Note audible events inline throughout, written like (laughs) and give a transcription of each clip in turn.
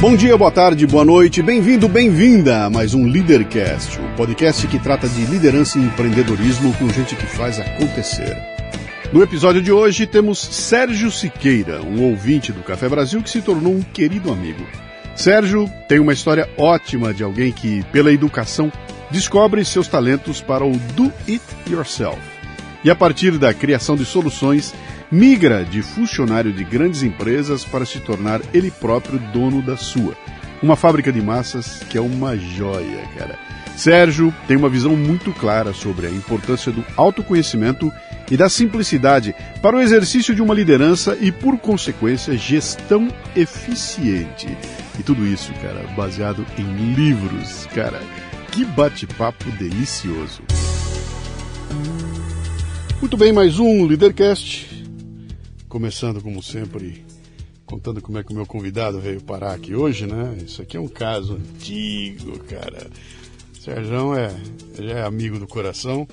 Bom dia, boa tarde, boa noite, bem-vindo, bem-vinda a mais um Leadercast, o um podcast que trata de liderança e empreendedorismo com gente que faz acontecer. No episódio de hoje temos Sérgio Siqueira, um ouvinte do Café Brasil que se tornou um querido amigo. Sérgio tem uma história ótima de alguém que, pela educação, descobre seus talentos para o do it yourself. E a partir da criação de soluções, migra de funcionário de grandes empresas para se tornar ele próprio dono da sua. Uma fábrica de massas que é uma joia, cara. Sérgio tem uma visão muito clara sobre a importância do autoconhecimento e da simplicidade para o exercício de uma liderança e, por consequência, gestão eficiente. E tudo isso, cara, baseado em livros. Cara, que bate-papo delicioso. Muito bem, mais um Leadercast. Começando, como sempre, contando como é que o meu convidado veio parar aqui hoje, né? Isso aqui é um caso antigo, cara. Sérgio é, já é amigo do coração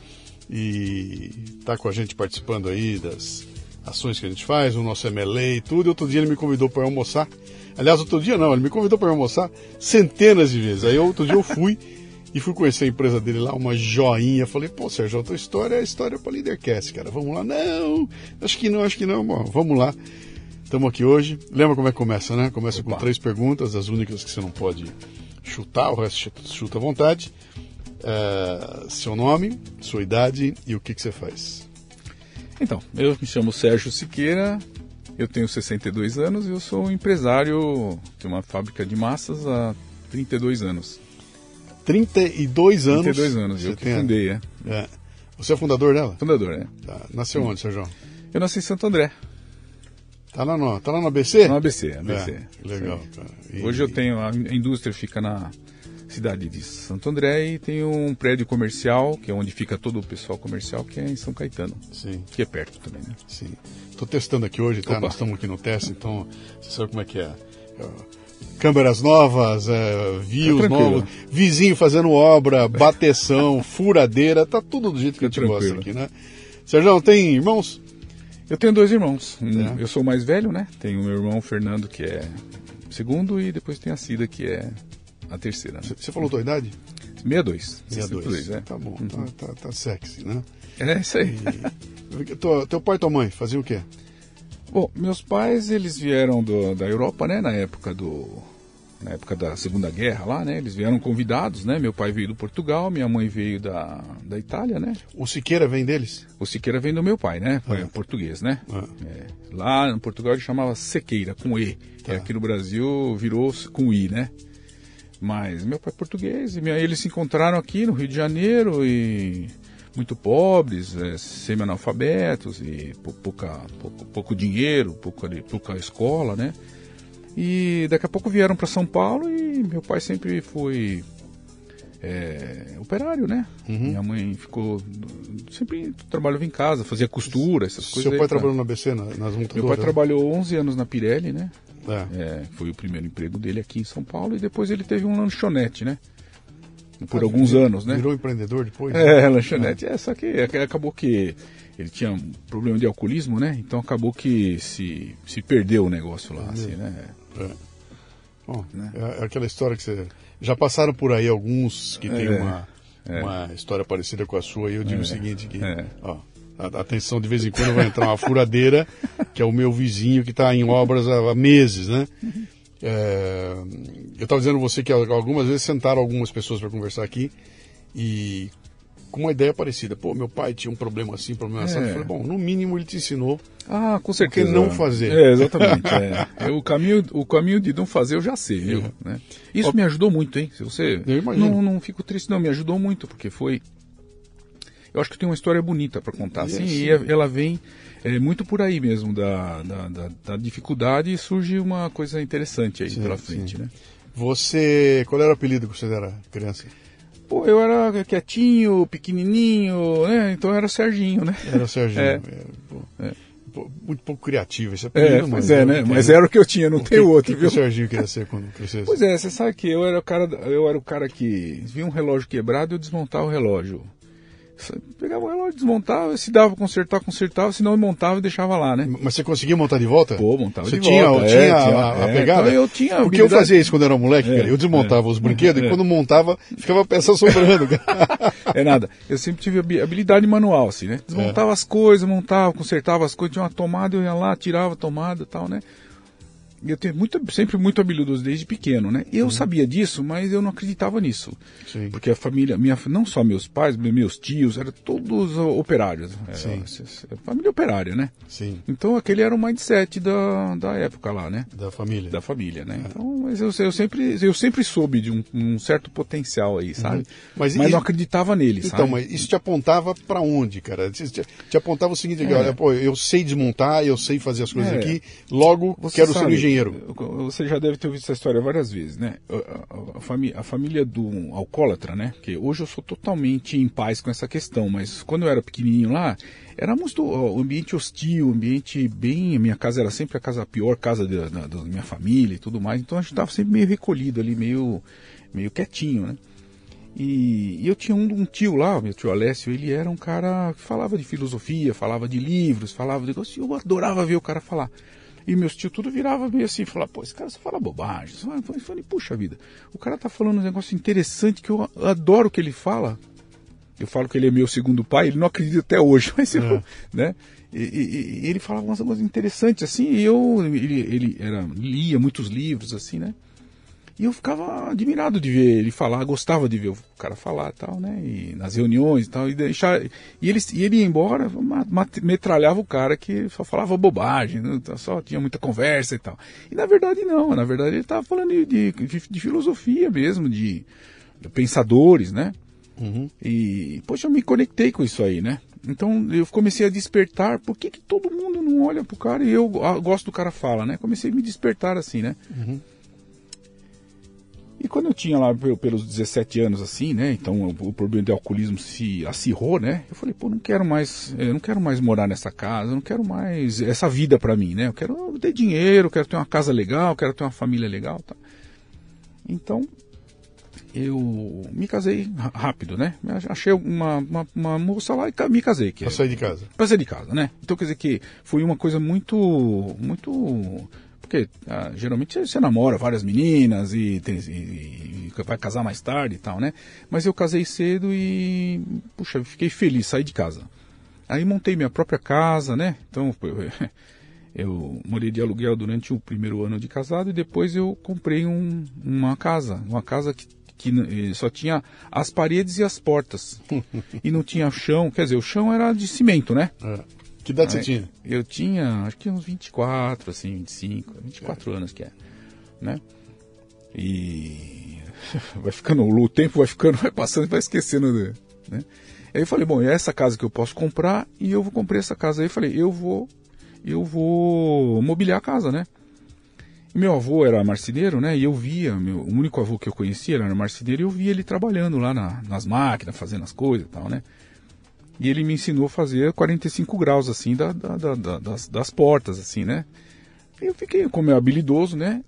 e está com a gente participando aí das ações que a gente faz, o nosso MLA e tudo. Outro dia ele me convidou para almoçar. Aliás, outro dia não, ele me convidou para almoçar centenas de vezes. Aí outro dia eu fui e fui conhecer a empresa dele lá, uma joinha. Falei, pô, Sérgio, a tua história é a história para Leadercast, cara. Vamos lá. Não, acho que não, acho que não. Bom, vamos lá. Estamos aqui hoje. Lembra como é que começa, né? Começa Opa. com três perguntas, as únicas que você não pode chutar, o resto chuta à vontade. Uh, seu nome, sua idade e o que, que você faz. Então, eu me chamo Sérgio Siqueira, eu tenho 62 anos e eu sou empresário de uma fábrica de massas há 32 anos. 32 anos? 32 anos, eu que tem... fundei, é. é. Você é fundador dela? Fundador, é. Tá. Nasceu Sim. onde, Sérgio? Eu nasci em Santo André. Tá lá no, tá lá no ABC? No ABC, ABC. É, legal. E... Hoje eu tenho, a indústria fica na cidade de Santo André e tem um prédio comercial, que é onde fica todo o pessoal comercial, que é em São Caetano. Sim. Que é perto também, né? Sim. Estou testando aqui hoje, tá? Opa. Nós estamos aqui no teste, então você sabe como é que é. é câmeras novas, é, views tá novos, vizinho fazendo obra, bateção, (laughs) furadeira, tá tudo do jeito que tá a gente gosta aqui, né? Sérgio, tem irmãos? Eu tenho dois irmãos. Um, é. Eu sou o mais velho, né? Tenho o meu irmão Fernando, que é segundo, e depois tem a Cida, que é a terceira. Você né? falou tua idade? 62. 62. é. Tá bom, uhum. tá, tá, tá, sexy, né? É isso aí. E, (laughs) teu pai e tua mãe faziam o quê? Bom, meus pais, eles vieram do, da Europa, né, na época do na época da Segunda Guerra lá, né? Eles vieram convidados, né? Meu pai veio do Portugal, minha mãe veio da, da Itália, né? O Siqueira vem deles? O Siqueira vem do meu pai, né? Pai ah. português, né? Ah. É, lá no Portugal ele chamava Sequeira, com E. Tá. aqui no Brasil virou com I, né? Mas meu pai é português, e minha, eles se encontraram aqui no Rio de Janeiro e muito pobres, é, semi-analfabetos e pouca, pouco, pouco dinheiro, pouca, pouca escola, né? E daqui a pouco vieram para São Paulo e meu pai sempre foi é, operário, né? Uhum. Minha mãe ficou. Sempre trabalhava em casa, fazia costura, essas Seu coisas. Seu pai trabalhou na BC, nas montadoras? Meu pai trabalhou 11 anos na Pirelli, né? É. É, foi o primeiro emprego dele aqui em São Paulo e depois ele teve um lanchonete, né? Por ah, alguns virou, anos, né? Virou empreendedor depois? É, né? lanchonete. É. é, só que acabou que ele tinha um problema de alcoolismo, né? Então acabou que se, se perdeu o negócio lá, assim, né? É. Bom, né? é aquela história que você. Já passaram por aí alguns que tem é, uma, é. uma história parecida com a sua, e eu digo o seguinte: que, ó, Atenção, de vez em quando vai entrar uma furadeira, que é o meu vizinho que está em obras há meses, né? É, Eu estava dizendo a você que algumas vezes sentaram algumas pessoas para conversar aqui e com uma ideia parecida. Pô, meu pai tinha um problema assim, problema assim. É. Eu falei, bom, no mínimo ele te ensinou. Ah, com certeza. não fazer. É, exatamente. é. o, caminho, o caminho de não fazer eu já sei, viu? É. Né? Isso Ó, me ajudou muito, hein? Se você. Eu imagino. Não, não fico triste, não. Me ajudou muito, porque foi. Eu acho que tem uma história bonita para contar, assim, e ela vem é, muito por aí mesmo, da, da, da, da, dificuldade e surge uma coisa interessante aí sim, pela frente, sim. né? Você, qual era o apelido que você era criança? Pô, eu era quietinho, pequenininho, né? Então era Serginho, né? Era o Serginho. É. É, muito pouco criativo esse apelido, é, pois é, né? Mas era o que eu tinha, não tem outro, que, viu? O que o Serginho queria ser quando crescesse? Pois é, você sabe que eu era o cara, eu era o cara que via um relógio quebrado e eu desmontava o relógio. Pegava o relógio, desmontava, se dava consertar, consertava, se não montava e deixava lá, né? Mas você conseguia montar de volta? Pô, montava você de tinha, volta. Tinha, é, tinha a, a é, pegada? Então eu tinha Porque habilidade... eu fazia isso quando era moleque, é, cara. Eu desmontava é, os brinquedos (laughs) e quando montava, ficava a peça sobrando, cara. (laughs) É nada. Eu sempre tive habilidade manual, assim, né? Desmontava as coisas, montava, consertava as coisas, tinha uma tomada, eu ia lá, tirava a tomada e tal, né? Eu tenho muito, sempre muito habilidoso desde pequeno, né? Eu uhum. sabia disso, mas eu não acreditava nisso. Sim. Porque a família, minha, não só meus pais, meus tios, eram todos operários. Sim. família operária, né? Sim. Então aquele era o mindset da, da época lá, né? Da família. Da família, né? É. Então, mas eu, eu, sempre, eu sempre soube de um, um certo potencial aí, sabe? Uhum. Mas, mas não acreditava nele, então, sabe? mas isso te apontava para onde, cara? Te, te, te, apontava o seguinte, é. olha, pô, eu sei desmontar, eu sei fazer as coisas é. aqui, logo Você quero sabe, ser um engenheiro engenheiro. Você já deve ter ouvido essa história várias vezes, né? A, a, a, família, do alcoólatra, né? Que hoje eu sou totalmente em paz com essa questão, mas quando eu era pequenininho lá, era muito ambiente hostil, ambiente bem. A minha casa era sempre a casa a pior casa da, da, da minha família e tudo mais, então a gente estava sempre meio recolhido ali, meio, meio quietinho, né? E, e, eu tinha um, um, tio lá, meu tio Alessio, ele era um cara que falava de filosofia, falava de livros, falava de. Eu adorava ver o cara falar. E meus tios tudo virava meio assim, falava, pô, esse cara só fala bobagem. Eu falei, puxa vida, o cara tá falando um negócio interessante que eu adoro que ele fala. Eu falo que ele é meu segundo pai, ele não acredita até hoje, (laughs) mas eu, é. né? E, e, e, ele falava umas coisas interessantes assim, e eu ele, ele era, lia muitos livros assim, né? E eu ficava admirado de ver ele falar, gostava de ver o cara falar tal, né? E nas reuniões e tal, e deixar. E ele, e ele ia embora, metralhava o cara que só falava bobagem, né? só tinha muita conversa e tal. E na verdade não, na verdade ele estava falando de, de, de, filosofia mesmo, de, de pensadores, né? Uhum. E, poxa, eu me conectei com isso aí, né? Então eu comecei a despertar, por que, que todo mundo não olha pro cara e eu gosto do cara fala, né? Comecei a me despertar assim, né? Uhum. E quando eu tinha lá pelos 17 anos assim, né, então o, problema de alcoolismo se acirrou, né? Eu falei, pô, não quero mais, eu não quero mais morar nessa casa, não quero mais essa vida para mim, né? Eu quero ter dinheiro, quero ter uma casa legal, quero ter uma família legal, tá? Então, eu me casei rápido, né? Achei uma, uma, uma moça lá e me casei. Que pra sair de casa. Pra sair de casa, né? Então quer dizer que foi uma coisa muito, muito porque ah, geralmente você namora várias meninas e, tem, e, e, vai casar mais tarde e tal, né? Mas eu casei cedo e, puxa, fiquei feliz, saí de casa. Aí montei minha própria casa, né? Então eu, (laughs) eu morei de aluguel durante o primeiro ano de casado e depois eu comprei um, uma casa, uma casa que, que eh, só tinha as paredes e as portas. (laughs) e não tinha chão, quer dizer, o chão era de cimento, né? É. Que idade você tinha? Eu tinha, acho que uns 24, assim, 25, 24 é. anos que é, né? E (laughs) vai ficando, o tempo vai ficando, vai passando e vai esquecendo, né? Aí eu falei, bom, é essa casa que eu posso comprar e eu vou comprar essa casa. Aí eu falei, eu vou, eu vou mobiliar a casa, né? Meu avô era marceneiro, né? E eu via, meu, o único avô que eu conhecia era marceneiro e eu via ele trabalhando lá na, nas máquinas, fazendo as coisas e tal, né? E ele me ensinou a fazer 45 graus, assim, da, da, da, das, das portas, assim, né? Eu fiquei, como é habilidoso, né?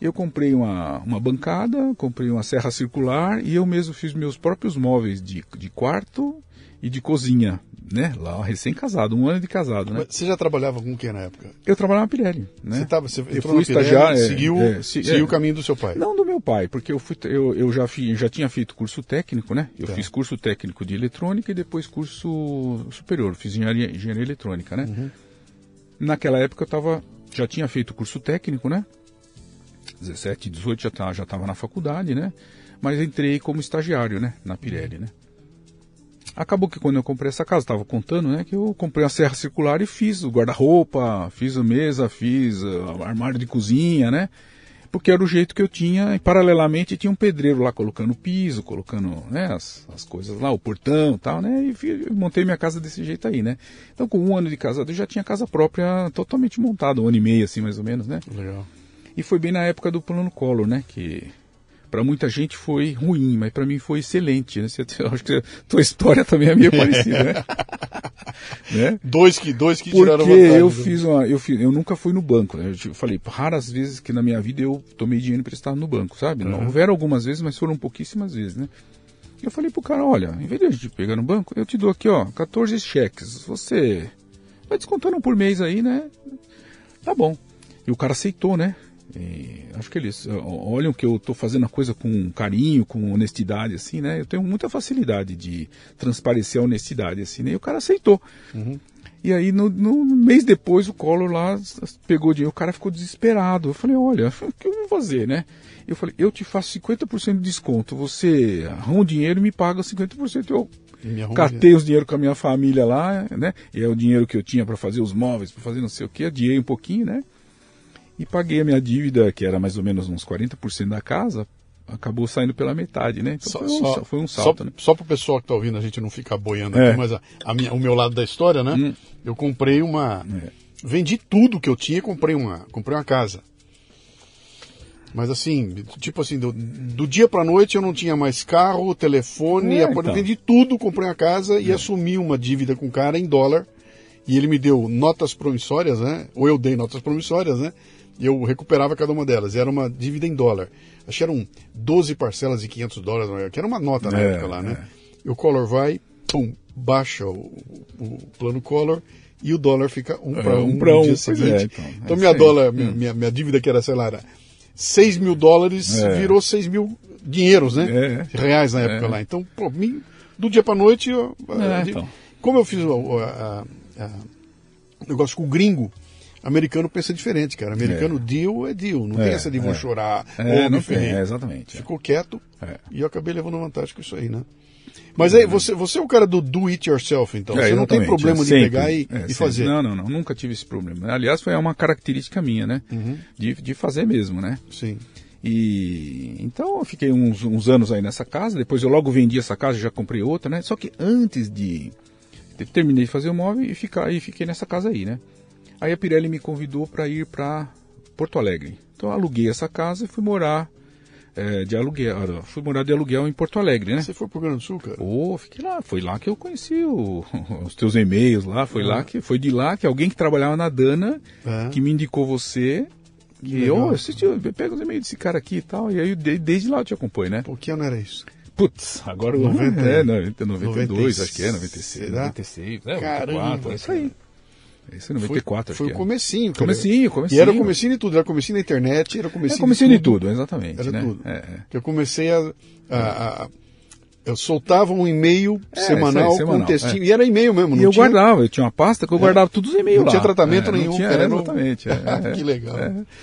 Eu comprei uma, uma bancada, comprei uma serra circular e eu mesmo fiz meus próprios móveis de, de quarto e de cozinha, né? Lá, recém-casado, um ano de casado, né? Mas você já trabalhava com o que na época? Eu trabalhava na Pirelli, né? Você, tava, você eu fui estagiário, é, seguiu, é, seguiu é, o caminho do seu pai? Não do meu pai, porque eu, fui, eu, eu já, fiz, já tinha feito curso técnico, né? Eu tá. fiz curso técnico de eletrônica e depois curso superior, fiz engenharia, engenharia eletrônica, né? Uhum. Naquela época eu tava, já tinha feito curso técnico, né? 17, 18 já tá, já estava na faculdade, né? Mas entrei como estagiário, né? Na Pirelli, né? Acabou que quando eu comprei essa casa, estava contando, né? Que eu comprei a serra circular e fiz o guarda-roupa, fiz a mesa, fiz o armário de cozinha, né? Porque era o jeito que eu tinha, e paralelamente tinha um pedreiro lá colocando piso, colocando né, as, as coisas lá, o portão e tal, né? E montei minha casa desse jeito aí, né? Então com um ano de casado eu já tinha casa própria totalmente montada, um ano e meio assim mais ou menos, né? Legal. E foi bem na época do plano Collor, né? Que para muita gente foi ruim, mas para mim foi excelente. Né? Você, acho que a tua história também é meio parecida, né? (laughs) né? Dois que dois que Porque tiraram vantagem. eu fiz uma, eu fiz, eu nunca fui no banco. Né? Eu falei, raras vezes que na minha vida eu tomei dinheiro emprestado no banco, sabe? Uhum. Não houveram algumas vezes, mas foram pouquíssimas vezes, né? Eu falei pro cara, olha, em vez de a gente pegar no banco, eu te dou aqui, ó, 14 cheques. Você vai descontando por mês aí, né? Tá bom. E o cara aceitou, né? E acho que eles olham que eu estou fazendo a coisa com carinho, com honestidade, assim, né? Eu tenho muita facilidade de transparecer a honestidade, assim, né? E o cara aceitou. Uhum. E aí, no, no, mês depois, o Collor lá pegou dinheiro, o cara ficou desesperado. Eu falei, olha, (laughs) o que eu vou fazer, né? Eu falei, eu te faço 50% de desconto, você arruma o dinheiro e me paga 50%. Eu catei os dinheiro com a minha família lá, né? E é o dinheiro que eu tinha para fazer os móveis, para fazer não sei o que, adiei um pouquinho, né? E paguei a minha dívida, que era mais ou menos uns 40% da casa, acabou saindo pela metade, né? Então só, foi, um, só, foi, um, salto, só, né? Só para o pessoal que está ouvindo a gente não ficar boiando é. aqui, mas a, a minha, o meu lado da história, né? Hum. Eu comprei uma... É. Vendi tudo que eu tinha e comprei uma, comprei uma casa. Mas assim, tipo assim, do, do dia para noite eu não tinha mais carro, telefone, é, então. vendi tudo, comprei uma casa e é. assumi uma dívida com o cara em dólar. E ele me deu notas promissórias, né? Ou eu dei notas promissórias, né? Eu recuperava cada uma delas. Era uma dívida em dólar. Acho que eram 12 parcelas de 500 dólares, que era uma nota na é, época lá, né? É. E o Collor vai, pum, baixa o, o plano Collor e o dólar fica um para é, um, um para um. Dia seguinte. É, então, então minha, dólar, minha, hum. minha, minha, dívida que era, sei lá, era 6 mil dólares, é. virou 6 mil dinheiros, né? Reais na época lá. Então, pô, mim, do dia para noite, eu, então. como eu fiz o negócio com o gringo, Americano pensa diferente, cara. Americano é. deal é deal. Não é, tem essa de vou é. chorar. É, não tem, é, exatamente. Ficou quieto é. e eu acabei levando vantagem com isso aí, né? Mas aí, você, você é o cara do do it yourself, então. É, você não tem problema de pegar e, e fazer. Não, não, não. Nunca tive esse problema. Aliás, foi uma característica minha, né? Uhum. De, de fazer mesmo, né? Sim. E então eu fiquei uns, uns anos aí nessa casa. Depois eu logo vendi essa casa e já comprei outra, né? Só que antes de. Terminei de fazer o móvel e, ficar, e fiquei nessa casa aí, né? Aí a Pirelli me convidou para ir para Porto Alegre. Então eu aluguei essa casa e fui morar é, de aluguel. Fui morar de aluguel em Porto Alegre, né? Você foi pro Grande do Sul, cara? Oh, fiquei lá. Foi lá que eu conheci o, (laughs) os teus e-mails lá. Foi lá que foi de lá que alguém que trabalhava na Dana é. que me indicou você. e eu assisti, eu pego os e-mails desse cara aqui e tal. E aí desde lá eu te acompanho, né? Por que ano era isso? Putz, agora o 90, é, 90, 92, 90, acho que é, 96, 96, é, Caramba, 94, é isso aí. Esse é 94, foi, foi o comecinho. Cara. Comecinho, comecinho. E era o comecinho de tudo, era comecinho da internet, era comecinho, é comecinho de, tudo. de tudo. exatamente. Era né? tudo. É, é. Eu comecei a, a, a eu soltava um e-mail é, semanal, semanal, com um textinho, é. e era e-mail mesmo. e eu tinha... guardava, eu tinha uma pasta que eu é. guardava todos os e-mails lá. Não tinha tratamento nenhum. Tinha, era exatamente. No... (laughs) que legal.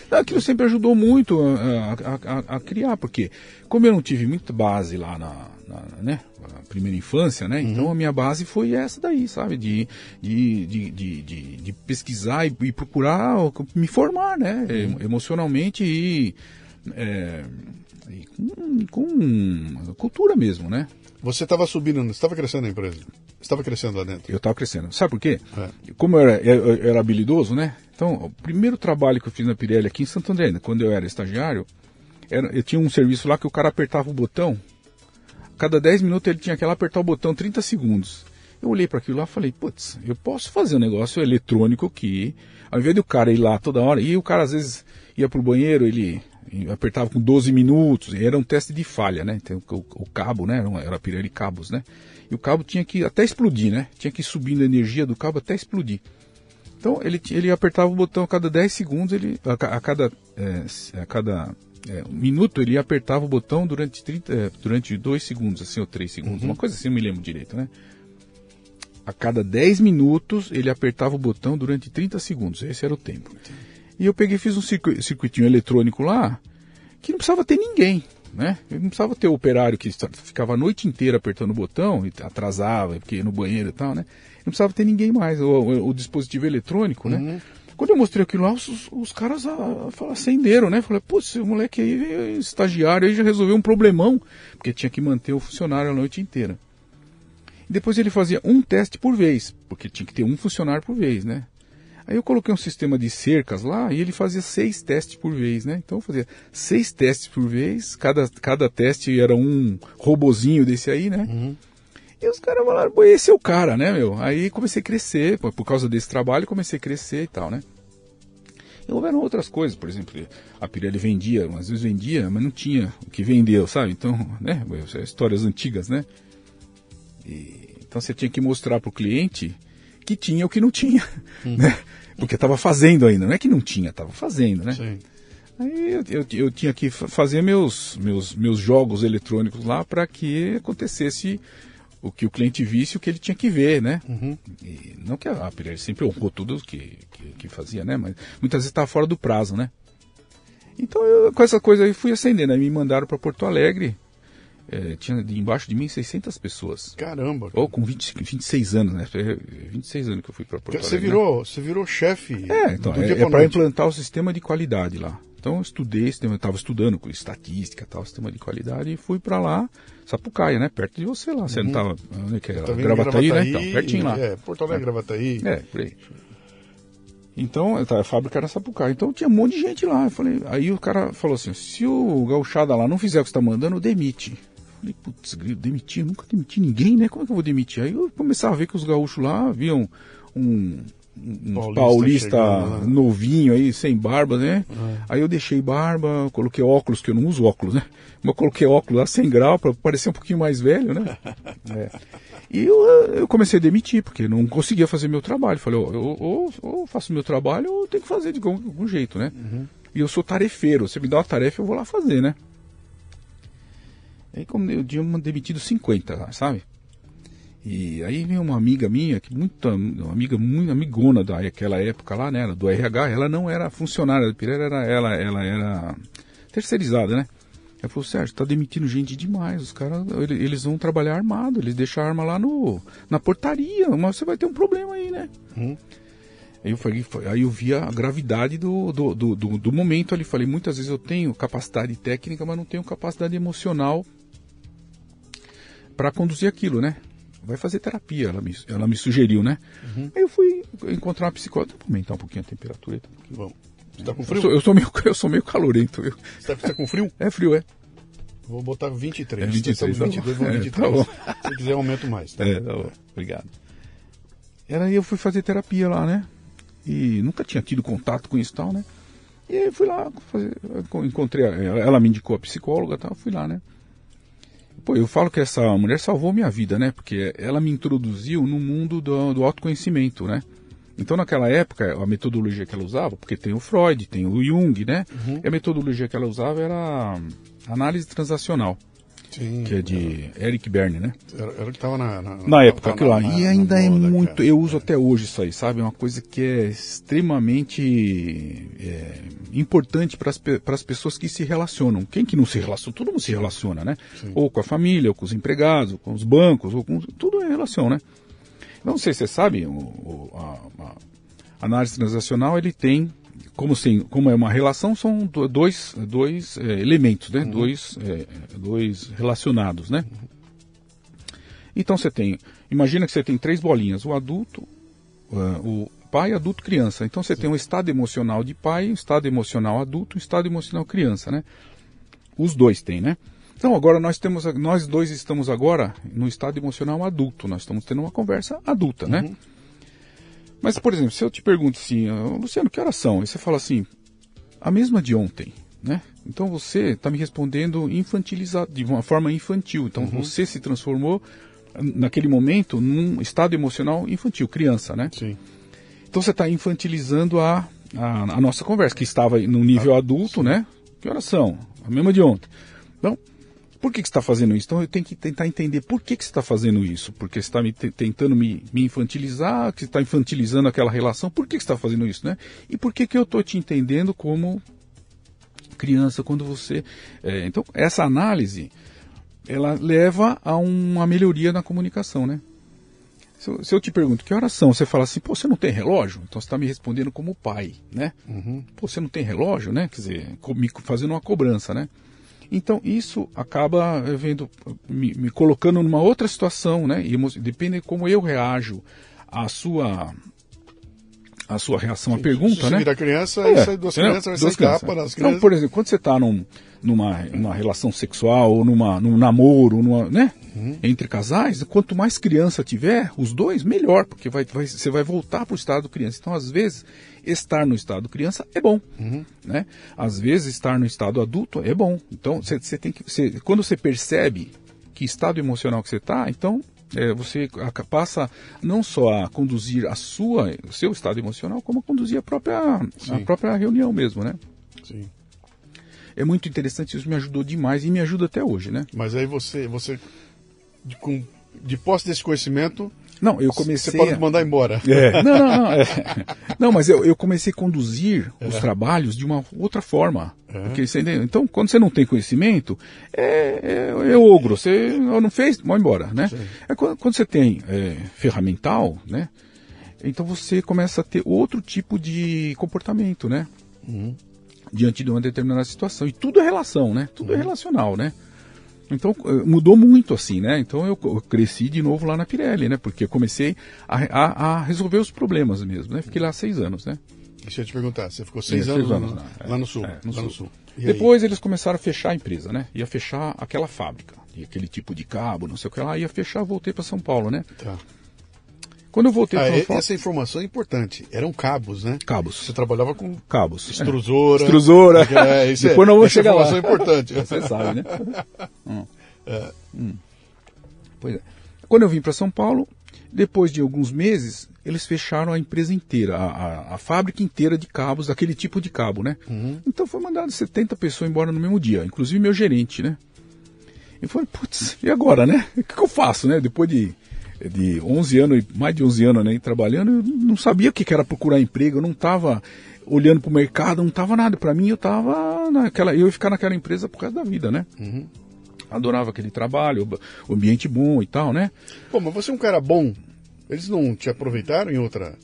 Aquilo sempre ajudou muito a, a, a, a, criar, porque como eu não tive muita base lá na, na né, primeira infância, né? Então, uhum. Então a minha base foi essa daí, sabe? De, de, de, de, de, de pesquisar e, e, procurar me formar, né? Uhum. Emocionalmente e, é, e com, com cultura mesmo, né? Você estava subindo, estava crescendo a empresa? Estava crescendo lá dentro? Eu estava crescendo. Sabe por quê? É. Como eu era, eu, eu era habilidoso, né? Então, o primeiro trabalho que eu fiz na Pirelli aqui em Santo André, quando eu era estagiário, era, eu tinha um serviço lá que o cara apertava o botão cada 10 minutos ele tinha que lá apertar o botão 30 segundos. Eu olhei para aquilo lá e falei, putz, eu posso fazer um negócio eletrônico que, ao invés do cara ir lá toda hora, e o cara às vezes ia pro banheiro, ele apertava com 12 minutos, era um teste de falha, né? Então, o, o cabo, né? Era, era pirâmide de cabos, né? E o cabo tinha que até explodir, né? Tinha que ir subindo a energia do cabo até explodir. Então ele, ele apertava o botão a cada 10 segundos, ele, a, a cada, é, a cada é, um minuto ele apertava o botão durante 30, é, durante 2 segundos, assim, ou 3 segundos, uhum. uma coisa assim, não me lembro direito, né? A cada 10 minutos ele apertava o botão durante 30 segundos, esse era o tempo. E eu peguei fiz um circuitinho eletrônico lá, que não precisava ter ninguém. Né? Ele não precisava ter o operário que ficava a noite inteira apertando o botão e atrasava, porque ia no banheiro e tal, né? Não precisava ter ninguém mais, o, o, o dispositivo eletrônico, né? Quando eu mostrei aquilo lá, os, os caras ah, acenderam, né? Falei, pô, esse moleque aí, estagiário, aí já resolveu um problemão, porque tinha que manter o funcionário a noite inteira. E depois ele fazia um teste por vez, porque tinha que ter um funcionário por vez, né? Aí eu coloquei um sistema de cercas lá e ele fazia seis testes por vez, né? Então eu fazia seis testes por vez, cada, cada teste era um robozinho desse aí, né? Uhum. E os caras falaram, pô, esse é o cara, né, meu? Aí comecei a crescer, por causa desse trabalho, comecei a crescer e tal, né? E houveram outras coisas, por exemplo, a Pirelli vendia, às vezes vendia, mas não tinha o que vendeu, sabe? Então, (laughs) né, histórias antigas, né? E, então você tinha que mostrar para o cliente que tinha o que não tinha, hum. né? Porque estava fazendo ainda, não é que não tinha, estava fazendo, né? Sim. Aí eu, eu, eu, tinha que fazer meus, meus, meus jogos eletrônicos lá para que acontecesse o que o cliente visse, o que ele tinha que ver, né? Uhum. Não que a Pirelli sempre honrou tudo que, que, que fazia, né? Mas muitas vezes estava fora do prazo, né? Então eu, com essa coisa aí fui acendendo. Aí me mandaram para Porto Alegre. É, tinha de, embaixo de mim 600 pessoas. Caramba! Cara. Ou com 20, 26 anos, né? 26 anos que eu fui para Porto você Alegre. Virou, né? Você virou chefe. É, então, é, é para implantar o sistema de qualidade lá. Então eu estudei, estava estudando com estatística, tal, sistema de qualidade, e fui para lá, Sapucaia, né? Perto de você lá. Você uhum. não estava. Onde que é? Gravataí, Gravataí, né? Então, pertinho lá. É, Porto Alegre, é. Gravataí. É, por aí. Então, tá, a fábrica era Sapucaia. Então tinha um monte de gente lá. Eu falei, aí o cara falou assim: se o gauchada lá não fizer o que você está mandando, demite. Eu falei, putz, demitir, nunca demiti ninguém, né? Como é que eu vou demitir? Aí eu começava a ver que os gaúchos lá viam um um paulista, paulista novinho aí, sem barba, né? É. Aí eu deixei barba, coloquei óculos, que eu não uso óculos, né? Mas coloquei óculos lá sem grau para parecer um pouquinho mais velho, né? (laughs) é. E eu, eu, comecei a demitir, porque não conseguia fazer meu trabalho. Falei, ou, ou, ou faço meu trabalho ou tenho que fazer de algum, algum jeito, né? Uhum. E eu sou tarefeiro, você me dá uma tarefa, eu vou lá fazer, né? Aí como eu tinha demitido 50, sabe? E aí vem uma amiga minha, que muito, uma amiga muito amigona daquela época lá, né, do RH, ela não era funcionária da Pirelli, era ela, ela era terceirizada, né? Ela falou, Sérgio, tá demitindo gente demais, os caras, eles vão trabalhar armado, eles deixam a arma lá no, na portaria, mas você vai ter um problema aí, né? Hum. Aí eu, falei, aí eu vi a gravidade do, do, do, do, do momento ali, falei, muitas vezes eu tenho capacidade técnica, mas não tenho capacidade emocional para conduzir aquilo, né? Vai fazer terapia, ela me, ela me sugeriu, né? Uhum. Aí eu fui encontrar uma psicóloga, vou aumentar um pouquinho a temperatura. Tá? Bom. Você tá com frio? Eu sou, eu sou, meio, (laughs) eu sou meio calorento. Eu. Você tá, tá, com frio? É frio, é. Vou botar 23. É 23, tá 22, vou 23. É, tá Se quiser, aumento mais. Tá? É, tá bom. Obrigado. Era aí eu fui fazer terapia lá, né? E nunca tinha tido contato com isso e tal, né? E aí fui lá, fazer, encontrei, ela, ela me indicou a psicóloga e tal, fui lá, né? Pô, eu falo que essa mulher salvou minha vida, né? Porque ela me introduziu no mundo do, do autoconhecimento, né? Então, naquela época, a metodologia que ela usava, porque tem o Freud, tem o Jung, né? Uhum. E a metodologia que ela usava era análise transacional. Sim, que é de. Eric Berne, né? Era, era que estava na, na, na, época, aquilo lá. e ainda é muito. Cara. Eu uso é. até hoje isso aí, sabe? É uma coisa que é extremamente é, importante para as pessoas que se relacionam. Quem que não se relaciona? Todo mundo se relaciona, né? Sim. Ou com a família, ou com os empregados, ou com os bancos, ou com. Tudo é relação, né? Não sei se você sabe, o, o a, a análise transacional ele tem como, sim, como é uma relação, são dois, dois é, elementos, né? Uhum. Dois, é, dois relacionados, né? Então você tem, imagina que você tem três bolinhas, o adulto, uh, o pai, adulto, criança. Então você sim. tem um estado emocional de pai, um estado emocional adulto, um estado emocional criança, né? Os dois têm, né? Então agora nós temos, nós dois estamos agora no estado emocional adulto, nós estamos tendo uma conversa adulta, né? Mas, por exemplo, se eu te pergunto assim, ah, Luciano, que horas são? E você fala assim, a mesma de ontem, né? Então você está me respondendo infantilizado, de uma forma infantil. Então uhum. você se transformou naquele momento num estado emocional infantil, criança, né? Sim. Então você está infantilizando a, a, a, nossa conversa, que estava no nível ah, adulto, sim. né? Que horas são? A mesma de ontem. Então, por que, que você está fazendo isso? Então eu tenho que tentar entender por que, que você está fazendo isso. Porque você está me tentando me, me, infantilizar, que você está infantilizando aquela relação. Por que, que você está fazendo isso, né? E por que, que eu estou te entendendo como criança, quando você. É, então, essa análise ela leva a uma melhoria na comunicação, né? Se eu, se eu, te pergunto que horas são, você fala assim, pô, você não tem relógio? Então você está me respondendo como pai, né? Uhum. Pô, você não tem relógio, né? Quer dizer, me fazendo uma cobrança, né? Então isso acaba eh, vendo, me, me colocando numa outra situação, né? E depende de como eu reajo à sua a sua reação à pergunta, se né? Se criança, é, sai duas crianças, vai sair capa nas crianças. Então, por exemplo, quando você está num, numa, numa relação sexual, ou numa, num namoro, numa, né? Uhum. Entre casais, quanto mais criança tiver, os dois, melhor, porque vai, vai, você vai voltar para o estado criança. Então, às vezes, estar no estado criança é bom, uhum. né? Às vezes, estar no estado adulto é bom. Então, você, tem que, você, quando você percebe que estado emocional que você está, então é, você passa não só a conduzir a sua, o seu estado emocional, como a conduzir a própria, a própria reunião mesmo, né? Sim. É muito interessante, isso me ajudou demais e me ajuda até hoje, né? Mas aí você, você de, com, de posse desse conhecimento, não, eu comecei. Você pode a... mandar embora. É. (laughs) Não, não, não. É. Não, mas eu, eu comecei a conduzir é. os trabalhos de uma outra forma. É. Porque você, então, quando você não tem conhecimento, é, é, é ogro. Você não fez, vai embora, né? É quando, quando, você tem é, ferramental, né? Então você começa a ter outro tipo de comportamento, né? Uhum. Diante de uma determinada situação. E tudo é relação, né? Tudo é uhum. é relacional, né? Então eh, mudou muito assim, né? Então eu, cresci de novo lá na Pirelli, né? Porque eu comecei a, a, a, resolver os problemas mesmo, né? Fiquei lá seis anos, né? Deixa eu te perguntar, você ficou seis, seis anos, anos lá, lá, lá, no sul? É, no, lá sul. no sul. Depois eles começaram a fechar a empresa, né? Ia fechar aquela fábrica, e aquele tipo de cabo, não sei o que lá, ia fechar, voltei para São Paulo, né? Tá. Quando eu voltei ah, para Essa informação é importante. Eram cabos, né? Cabos. Você trabalhava com cabos. Extrusora. É. Extrusora. (laughs) É, isso Depois é, não vou chegar lá. Essa informação é importante. (laughs) Você sabe, né? (laughs) hum. É. Hum. Pois é. Quando eu vim para São Paulo, depois de alguns meses, eles fecharam a empresa inteira, a, a, a fábrica inteira de cabos, daquele tipo de cabo, né? Uhum. Então foi mandado 70 pessoas embora no mesmo dia, inclusive meu gerente, né? E falei, putz, e agora, né? O que, que eu faço, né? Depois de de 11 anos, mais de 11 anos né, trabalhando, eu não sabia o que era procurar emprego, eu não estava olhando para o mercado, não estava nada. Para mim, eu estava naquela, eu ia ficar naquela empresa por causa da vida, né? Uhum. Adorava aquele trabalho, o ambiente bom e tal, né? Pô, mas você é um cara bom. Eles não te aproveitaram em outra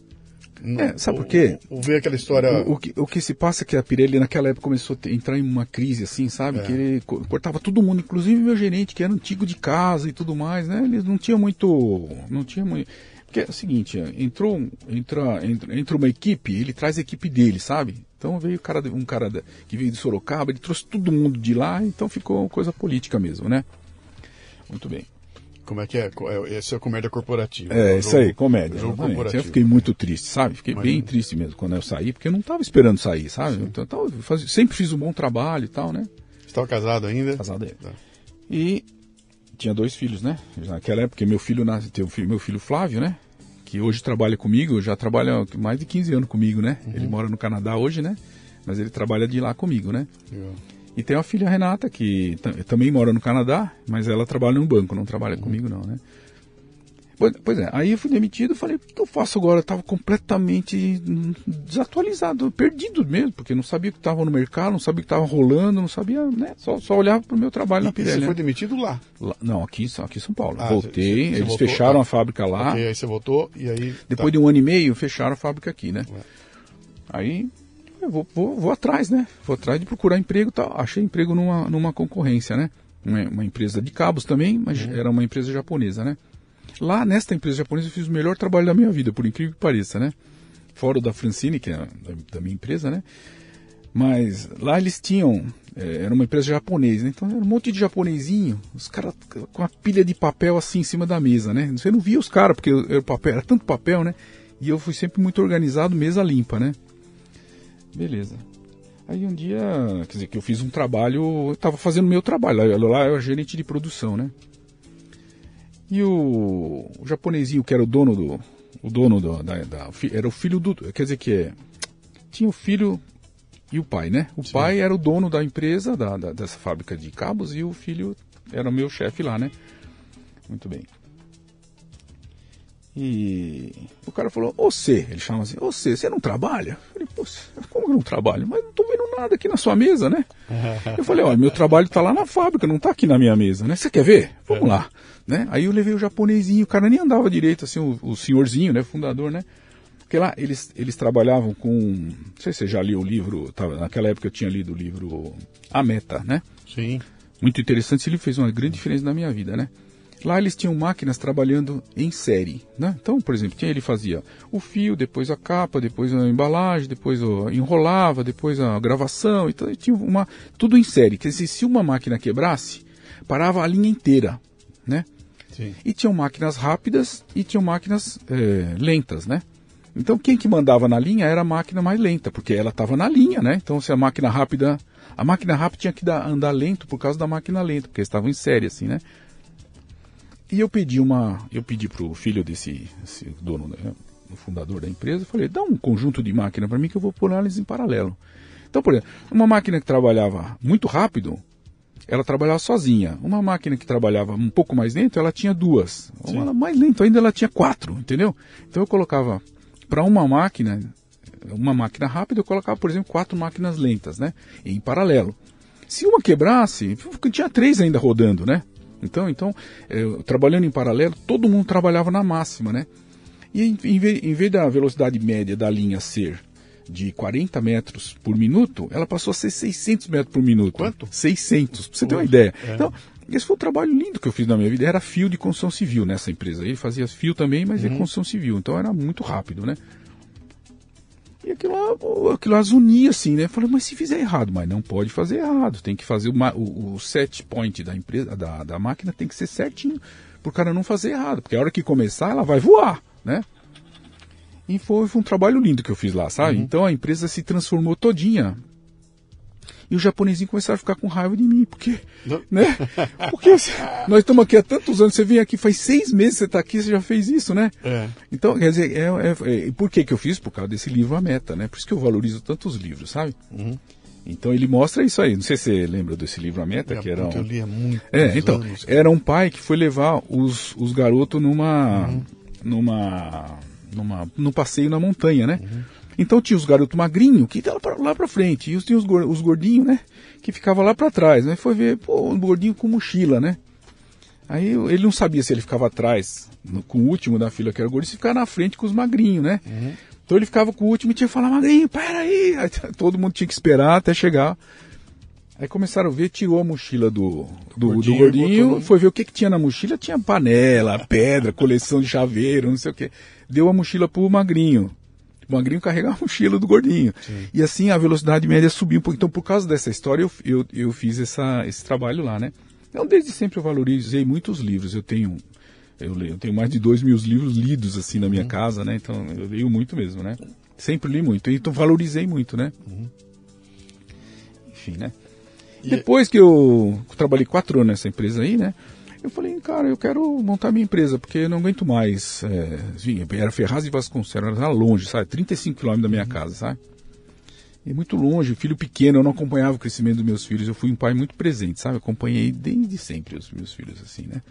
é, sabe por quê? Ou ver aquela história. O, o, que, o que se passa é que a Pirelli naquela época começou a entrar em uma crise, assim, sabe? É. Que ele cortava todo mundo, inclusive meu gerente, que era antigo de casa e tudo mais, né? Eles não tinham muito. Não tinha muito. Porque é o seguinte, entrou, entra, entra, entra uma equipe, ele traz a equipe dele, sabe? Então veio cara, um cara que veio de Sorocaba, ele trouxe todo mundo de lá, então ficou coisa política mesmo, né? Muito bem. Como é que é? é esse é comédia corporativa. É, isso aí, comédia. Jogo corporativo. Eu fiquei muito triste, sabe? Fiquei Imagina. bem triste mesmo quando eu saí, porque eu não estava esperando sair, sabe? Então, então faz, sempre fiz um bom trabalho e tal, né? Estava casado ainda? Casado ainda. Tá. E tinha dois filhos, né? Naquela época, meu filho, tem filho, meu filho Flávio, né? Que hoje trabalha comigo, já trabalha mais de 15 anos comigo, né? Uhum. Ele mora no Canadá hoje, né? Mas ele trabalha de lá comigo, né? Legal. E tem a filha Renata, que também mora no Canadá, mas ela trabalha no banco, não trabalha uhum. comigo não, né? Pois, pois, é, aí eu fui demitido, falei, o que eu faço agora? Eu estava completamente desatualizado, perdido mesmo, porque não sabia o que estava no mercado, não sabia o que estava rolando, não sabia, né? Só, só olhava para o meu trabalho e na Pirelli. Você foi demitido lá? lá não, aqui, aqui em São Paulo. Ah, Voltei, você, você eles voltou, fecharam ah, a fábrica lá. Okay, aí você voltou e aí... Depois tá. de um ano e meio, fecharam a fábrica aqui, né? É. Aí vou, vou, vou, atrás, né? Vou atrás de procurar emprego e tal. Achei emprego numa, numa concorrência, né? Uma, uma empresa de cabos também, mas uhum. era uma empresa japonesa, né? Lá, nesta empresa japonesa, eu fiz o melhor trabalho da minha vida, por incrível que pareça, né? Fora o da Francine, que é da, da minha empresa, né? Mas lá eles tinham, é, era uma empresa japonesa, né? então era um monte de japonesinho, os caras com a pilha de papel assim em cima da mesa, né? Você não via os caras, porque era, papel, era tanto papel, né? E eu fui sempre muito organizado, mesa limpa, né? Beleza. Aí um dia, quer dizer, que eu fiz um trabalho, eu estava fazendo meu trabalho, lá eu era gerente de produção, né? E o, o japonesinho que era o dono do, o dono do, da, da, era o filho do, quer dizer que é, tinha o filho e o pai, né? O Sim. pai era o dono da empresa, da, da, dessa fábrica de cabos, e o filho era o meu chefe lá, né? Muito bem. E o cara falou, você, ele chama assim, você, você não trabalha? Eu falei, pô, como que eu não trabalho? Mas não tô vendo nada aqui na sua mesa, né? (laughs) Eu falei, olha, meu trabalho está lá na fábrica, não está aqui na minha mesa, né? Você quer ver? Vamos lá. Né? Aí eu levei o japonesinho, o cara nem andava direito, assim, o, o senhorzinho, né, fundador, né? Porque lá eles, eles trabalhavam com. Não sei se você já leu o livro, tava, naquela época eu tinha lido o livro A Meta, né? Sim. Muito interessante, ele fez uma grande diferença na minha vida, né? Lá eles tinham máquinas trabalhando em série, né? Então, por exemplo, tinha, ele fazia o fio, depois a capa, depois a embalagem, depois o, enrolava, depois a gravação, então tinha uma tudo em série. Quer dizer, se uma máquina quebrasse, parava a linha inteira, né? Sim. E tinham máquinas rápidas e tinham máquinas é, lentas, né? Então quem que mandava na linha era a máquina mais lenta, porque ela estava na linha, né? Então se a máquina rápida, a máquina rápida tinha que dar, andar lento por causa da máquina lenta, porque eles estavam em série assim, né? E eu pedi uma, eu pedi pro filho desse, dono, né, o fundador da empresa, falei, dá um conjunto de máquina para mim que eu vou pôr elas em paralelo. Então, por exemplo, uma máquina que trabalhava muito rápido, ela trabalhava sozinha. Uma máquina que trabalhava um pouco mais lento, ela tinha duas. Sim. Uma mais lenta ainda, ela tinha quatro, entendeu? Então eu colocava para uma máquina, uma máquina rápida, eu colocava, por exemplo, quatro máquinas lentas, né? Em paralelo. Se uma quebrasse, tinha três ainda rodando, né? Então, então eu, trabalhando em paralelo, todo mundo trabalhava na máxima, né? E em, em, vez, em vez da velocidade média da linha ser de 40 metros por minuto, ela passou a ser 600 metros por minuto. Quanto? 600, pra você ter uma ideia. É. Então, esse foi um trabalho lindo que eu fiz na minha vida. Era fio de construção civil nessa empresa. Ele fazia fio também, mas é uhum. é construção civil. Então era muito rápido, né? E aquilo aquilo lá unia assim, né? Falei, mas se fizer errado, mas não pode fazer errado. Tem que fazer uma, o, o set point da empresa, da, da máquina tem que ser certinho. Pro cara não fazer errado. Porque a hora que começar, ela vai voar, né? E foi, foi um trabalho lindo que eu fiz lá, sabe? Uhum. Então a empresa se transformou todinha e os japonesinhos começaram a ficar com raiva de mim, porque, né? Porque (laughs) nós estamos aqui há tantos anos, você vem aqui faz seis meses, você está aqui, você já fez isso, né? É. Então, quer dizer, é, é, é, por que que eu fiz? Por causa desse livro A Meta, né? Por isso que eu valorizo tantos livros, sabe? Uhum. Então ele mostra isso aí. Não sei se você lembra desse livro A Meta, que era um... eu li há muito. É, então, anos, era um pai que foi levar os, os garotos numa uhum. numa numa num passeio na montanha, né? Uhum. Então tinha os garotos magrinhos que estavam lá para frente, e tinha os gordinhos, né? Que ficavam lá para trás. Aí né? foi ver, pô, um gordinho com mochila, né? Aí ele não sabia se ele ficava atrás, no, com o último da fila, que era o gordinho, se ficava na frente com os magrinhos, né? Uhum. Então ele ficava com o último e tinha que falar, magrinho, peraí! Aí, todo mundo tinha que esperar até chegar. Aí começaram a ver, tirou a mochila do, do gordinho, do gordinho foi ver o que, que tinha na mochila. Tinha panela, pedra, coleção de chaveiro, não sei o que. Deu a mochila pro magrinho o magrinho carregava a mochila do gordinho. Sim. E assim a velocidade média subiu um pouco. Então, por causa dessa história, eu, eu, eu fiz essa, esse trabalho lá, né? Então, desde sempre eu valorizei muitos livros. Eu tenho eu, leio, eu tenho mais de dois mil livros lidos assim na minha uhum. casa, né? Então eu leio muito mesmo, né? Sempre li muito. Então valorizei muito, né? Uhum. Enfim, né? E Depois que eu trabalhei quatro anos nessa empresa aí, né? Eu falei, cara, eu quero montar minha empresa, porque eu não aguento mais. É, enfim, era Ferraz de Vasconcelos, era longe, sabe? 35 quilômetros da minha uhum. casa, sabe? E muito longe, filho pequeno, eu não acompanhava o crescimento dos meus filhos. Eu fui um pai muito presente, sabe? acompanhei desde sempre os meus filhos, assim, né?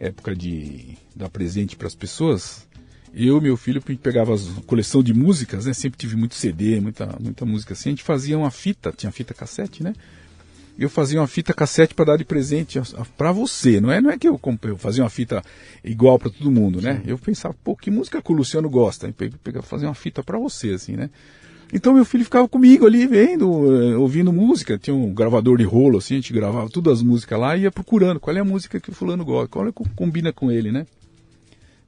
Época de dar presente para as pessoas. Eu e meu filho pegava a coleção de músicas, né? Sempre tive muito CD, muita, muita música assim. A gente fazia uma fita, tinha fita cassete, né? Eu fazia uma fita cassete para dar de presente para você, não é? Não é que eu comprei, eu fazia uma fita igual para todo mundo, né? Sim. Eu pensava, pô, que música que o Luciano gosta? Eu fazer uma fita para você, assim, né? Então meu filho ficava comigo ali vendo, eh, ouvindo música, tinha um gravador de rolo assim, a gente gravava todas as músicas lá e ia procurando qual é a música que o fulano gosta, qual é que combina com ele, né?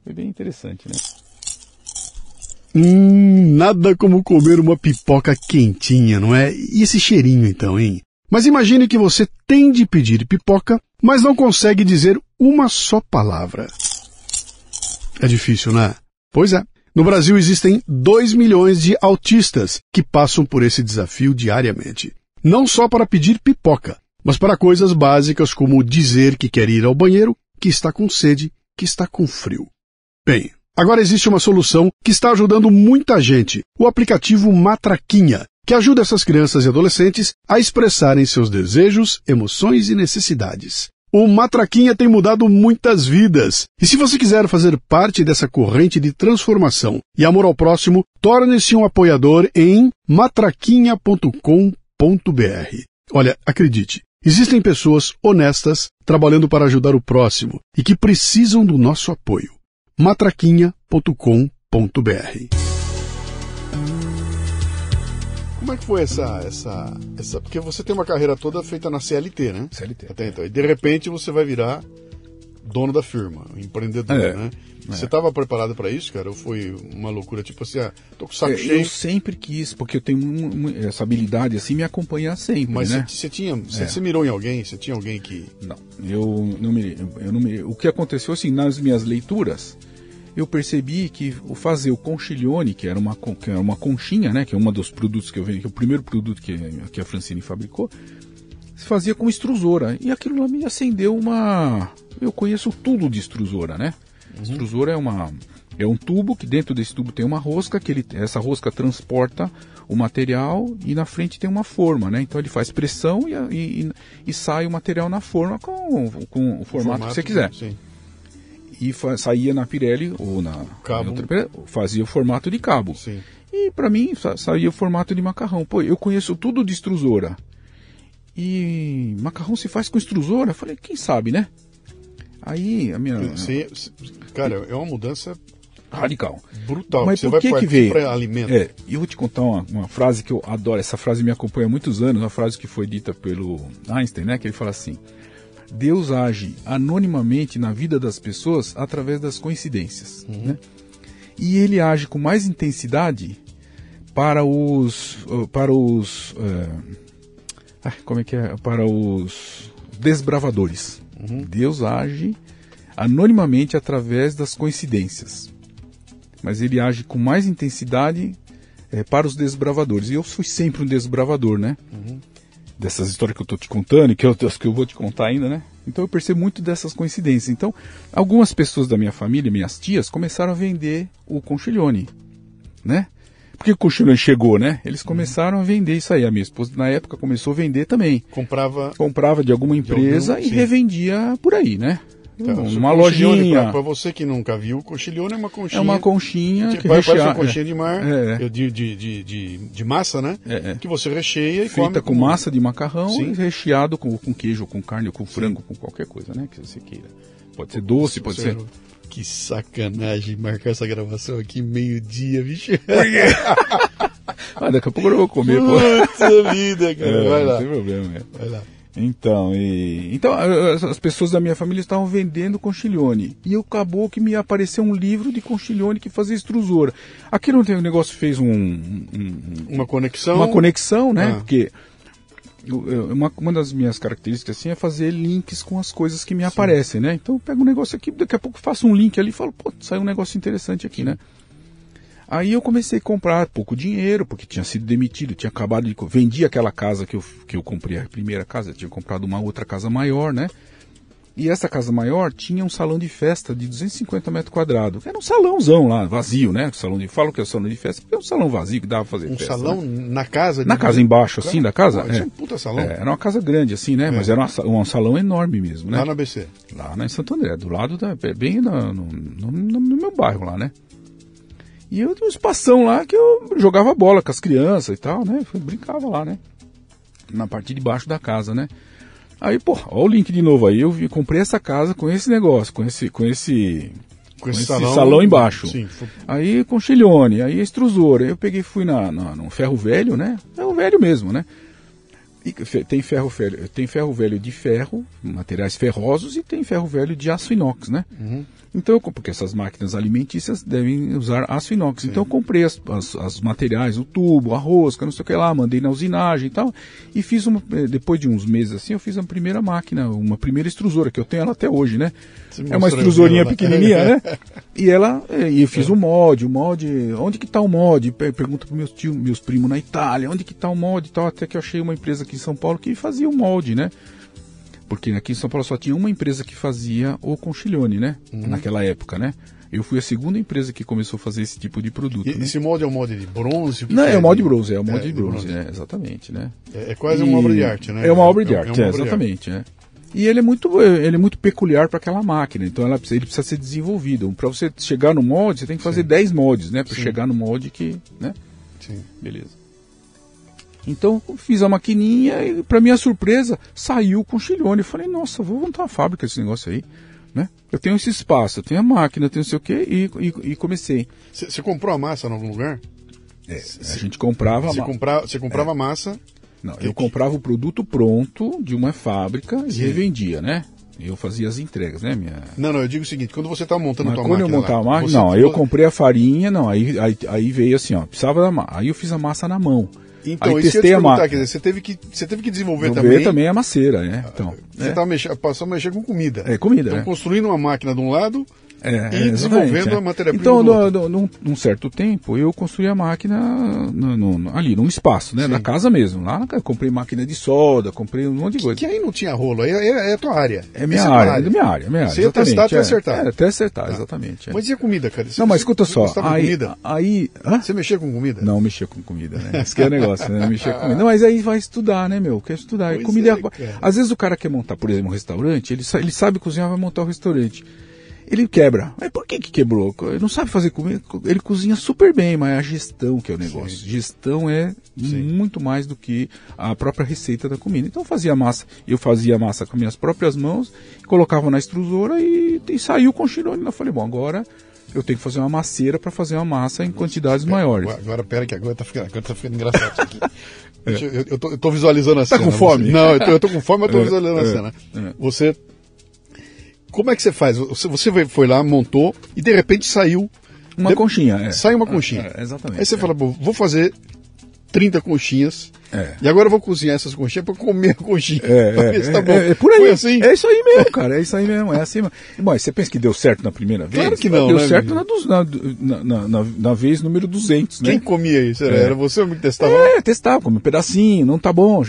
Foi bem interessante, né? Hum, nada como comer uma pipoca quentinha, não é? E esse cheirinho então, hein? Mas imagine que você tem de pedir pipoca, mas não consegue dizer uma só palavra. É difícil, né? Pois é. No Brasil existem 2 milhões de autistas que passam por esse desafio diariamente. Não só para pedir pipoca, mas para coisas básicas como dizer que quer ir ao banheiro, que está com sede, que está com frio. Bem, agora existe uma solução que está ajudando muita gente: o aplicativo Matraquinha, que ajuda essas crianças e adolescentes a expressarem seus desejos, emoções e necessidades. O Matraquinha tem mudado muitas vidas. E se você quiser fazer parte dessa corrente de transformação e amor ao próximo, torne-se um apoiador em matraquinha.com.br. Olha, acredite, existem pessoas honestas trabalhando para ajudar o próximo e que precisam do nosso apoio. matraquinha.com.br Como é que foi essa, essa, essa. Porque você tem uma carreira toda feita na CLT, né? CLT. Até então. E de repente você vai virar dono da firma, empreendedor, É, né? é. Você estava preparado para isso, cara? Ou foi uma loucura? Tipo assim, ah, tô com o saco É, cheio. eu sempre quis, porque eu tenho mu- mu- essa habilidade assim me acompanhar sempre, Mas né? você, tinha. Você, É. mirou em alguém? Você tinha alguém que. Não, eu não me, eu não me, o que aconteceu assim nas minhas leituras, eu percebi que o fazer o conchiglione, que era uma que era uma conchinha, né, que é um dos produtos que eu vendi, que é o primeiro produto que, que a Francine fabricou, se fazia com extrusora. E aquilo lá me acendeu uma, eu conheço tudo de extrusora, né? Extrusora é uma é um tubo que dentro desse tubo tem uma rosca que ele essa rosca transporta o material e na frente tem uma forma, né? Então ele faz pressão e, e, e sai o material na forma com, com o formato, que você quiser. Sim. E saía na Pirelli ou na Cabo. Pirelli, fazia o formato de cabo. Sim. E para mim sa- saía o formato de macarrão. Pô, eu conheço tudo de extrusora. E macarrão se faz com extrusora? Falei, quem sabe, né? Aí a minha cara, é uma mudança radical. brutal. Mas por que que veio? alimento. É, eu vou te contar uma, uma frase que eu adoro. Essa frase me acompanha há muitos anos. Uma frase que foi dita pelo Einstein, né? Que ele fala assim: Deus age anonimamente na vida das pessoas através das coincidências, né? E ele age com mais intensidade para os para os ai, como é que é para os desbravadores. Deus age anonimamente através das coincidências mas ele age com mais intensidade eh, para os desbravadores. E eu fui sempre um desbravador, né? Dessas histórias que eu estou te contando e que eu, que eu vou te contar ainda, né? Então eu percebo muito dessas coincidências. Então, algumas pessoas da minha família, minhas tias, começaram a vender o conchiglione, né? Porque o conchiglione chegou, né? Eles começaram a vender isso aí. A minha esposa, na época, começou a vender também. Comprava. Comprava de alguma empresa algum, e sim. revendia por aí, né? Tá, uma lojinha. Para você que nunca viu, o cochilhone é uma conchinha. É uma conchinha que que parece recheia- uma conchinha de mar, É, é. de, de, de, de, massa, né? É, é. Que você recheia e feita come com massa de macarrão Sim. e recheado com, com queijo, com carne, com frango, com qualquer coisa, né? Que você queira. Pode ser doce, pode ser. Que sacanagem marcar essa gravação aqui meio-dia, bicho. (laughs) Ah, daqui a pouco eu vou comer, pô. Puta vida, cara. É, Vai não lá. tem problema. é. Vai lá. Então, e, então as as pessoas da minha família estavam vendendo conchiglione. E eu acabou que me apareceu um livro de conchiglione que fazia extrusora. Aqui não tem o negócio fez um, um- um- Uma conexão. uma conexão, né? Ah. Porque uma, uma das minhas características assim é fazer links com as coisas que me aparecem, né? Então eu pego um negócio aqui, daqui a pouco faço um link ali e falo, pô, saiu um negócio interessante aqui, né? Aí eu comecei a comprar pouco dinheiro, porque tinha sido demitido, tinha acabado de. Vendi aquela casa que eu, que eu comprei, a primeira casa, tinha comprado uma outra casa maior, né? E essa casa maior tinha um salão de festa de 250 metros quadrados. Era um salãozão lá, vazio, né? Salão de, falo que é salão de festa, porque é um salão vazio que dava pra fazer Um festa. salão né? na casa? Na casa embaixo, assim, da casa? Pô, é É. um puta salão. É, era uma casa grande, assim, né? Mas era uma um salão enorme mesmo, né? Lá na ABC. Lá na em Santo André, do lado da. bem na- no, no- no meu bairro lá, né? E eu tinha um espação lá que eu jogava bola com as crianças e tal, né? Eu brincava lá, né? Na parte de baixo da casa, né? Aí, pô, ó o link de novo aí, eu comprei essa casa com esse negócio, com esse. Com esse Com esse salão embaixo. Sim. foi- Aí conchilhone, aí extrusora. Aí eu peguei e fui na, na, no ferro velho, né? Ferro velho mesmo, né? Tem ferro velho, tem ferro velho de ferro, materiais ferrosos, e tem ferro velho de aço inox, né? Então, eu, comp- porque essas máquinas alimentícias devem usar aço inox. Então eu comprei as, as, as materiais, o tubo, a rosca, não sei o que lá, mandei na usinagem e tal. E fiz uma, eh, depois de uns meses assim, eu fiz a primeira máquina, uma primeira extrusora, que eu tenho ela até hoje, né? Você É uma extrusorinha pequenininha, né? (laughs) E ela, eh, e eu fiz o molde, o molde, onde que tá o? Pe- Pergunta para meus tios, meus primos na Itália, onde que tá o molde e tal, até que eu achei uma empresa aqui em São Paulo que fazia o molde, né? Porque aqui em São Paulo só tinha uma empresa que fazia o conchiglione, né? Uhum. Naquela época, né? Eu fui a segunda empresa que começou a fazer esse tipo de produto. E né? esse molde é um molde de bronze? Não, é o molde de- bronze, é o molde É, de bronze, bronze. é, exatamente, né? É, é quase E- uma obra de arte, né? É uma obra de É- é arte, é, obra de arte. exatamente. é. E ele é muito, ele é muito peculiar para aquela máquina, então ela, ele precisa ser desenvolvido. Para você chegar no molde, você tem que fazer 10 moldes, né? Para chegar no molde que, né? Sim. Beleza. Então fiz a maquininha e, para minha surpresa, saiu com chilhone. Eu falei, nossa, vou montar uma fábrica desse negócio aí. Né? Eu tenho esse espaço, eu tenho a máquina, eu tenho não sei o quê, e, e, e comecei. Você comprou a massa em algum lugar? É, a gente comprava. Você comprava, você comprava é. massa. Não, eu comprava o produto pronto de uma fábrica Sim. e revendia, né? Eu fazia as entregas, né? Minha... Não, não, eu digo o seguinte, quando você está montando a tua quando máquina. Quando eu montava a máquina, não, aí eu comprei a farinha, não, aí, aí, aí veio assim, ó, precisava da massa. Aí eu fiz a massa na mão. Então, aí testei a máquina. Quer dizer, você teve que, você teve que desenvolver Desenvolver também. também a maceira, né? Então, você é. tá mexendo, passou a mexer com comida. É, comida. Então, é. construindo uma máquina de um lado é, e é, desenvolvendo é. a matéria-prima. Então, no, no, num certo tempo, eu construí a máquina no, ali, num espaço, né? Sim. Na casa mesmo. Lá eu comprei máquina de solda, comprei um monte de coisa. Que aí não tinha rolo, aí é, é a tua área. É minha Essa área, é minha área, minha área. Você ia testar exatamente, até é. acertar. É, até acertar, exatamente. é. Mas e a comida, cara? Você- Não, mas escuta você só. Aí, comida? aí, hã? Você mexia com comida? Não mexer com comida, né? Esse que é o (laughs) negócio, né? Mexer com comida. Não, mas aí vai estudar, né, meu? Quer estudar. Pois comida é, é-. Às vezes o cara quer montar, por exemplo, um restaurante, ele, sa- ele sabe cozinhar, vai montar um restaurante. Ele quebra. Mas por que que quebrou? Ele não sabe fazer comida. Ele cozinha super bem, mas é a gestão que é o negócio. Gestão é muito mais do que a própria receita da comida. Então eu fazia massa. Eu fazia massa com minhas próprias mãos, colocava na extrusora e, e saiu com chirone. Eu falei, bom, agora eu tenho que fazer uma maceira para fazer uma massa em quantidades maiores. Agora, pera que agora tá ficando, agora tá ficando engraçado isso aqui. (laughs) Deixa eu, eu, tô, eu tô visualizando a Tá cena. com fome? Você- não, eu tô, eu tô com fome, mas eu tô (laughs) É, visualizando a é, cena. é. Você. Como é que você faz? Você, foi- lá, montou e de repente saiu. Uma de- conchinha, é. Sai uma conchinha. É, é, exatamente. Aí você é. fala, "Bom, vou fazer 30 conchinhas. É. E agora eu vou cozinhar essas conchinhas para comer a conchinha. É, (laughs) é, tá é, bom. é, é por aí. Foi assim? É isso aí mesmo, cara. É isso aí mesmo. É assim mesmo. Bom, você pensa que deu certo na primeira vez? Claro que não, Deu né, certo na, dos- na, na, na, na vez número 200, né? Quem comia isso? Era, É. era você que testava? É, testava, como um pedacinho, não tá bom,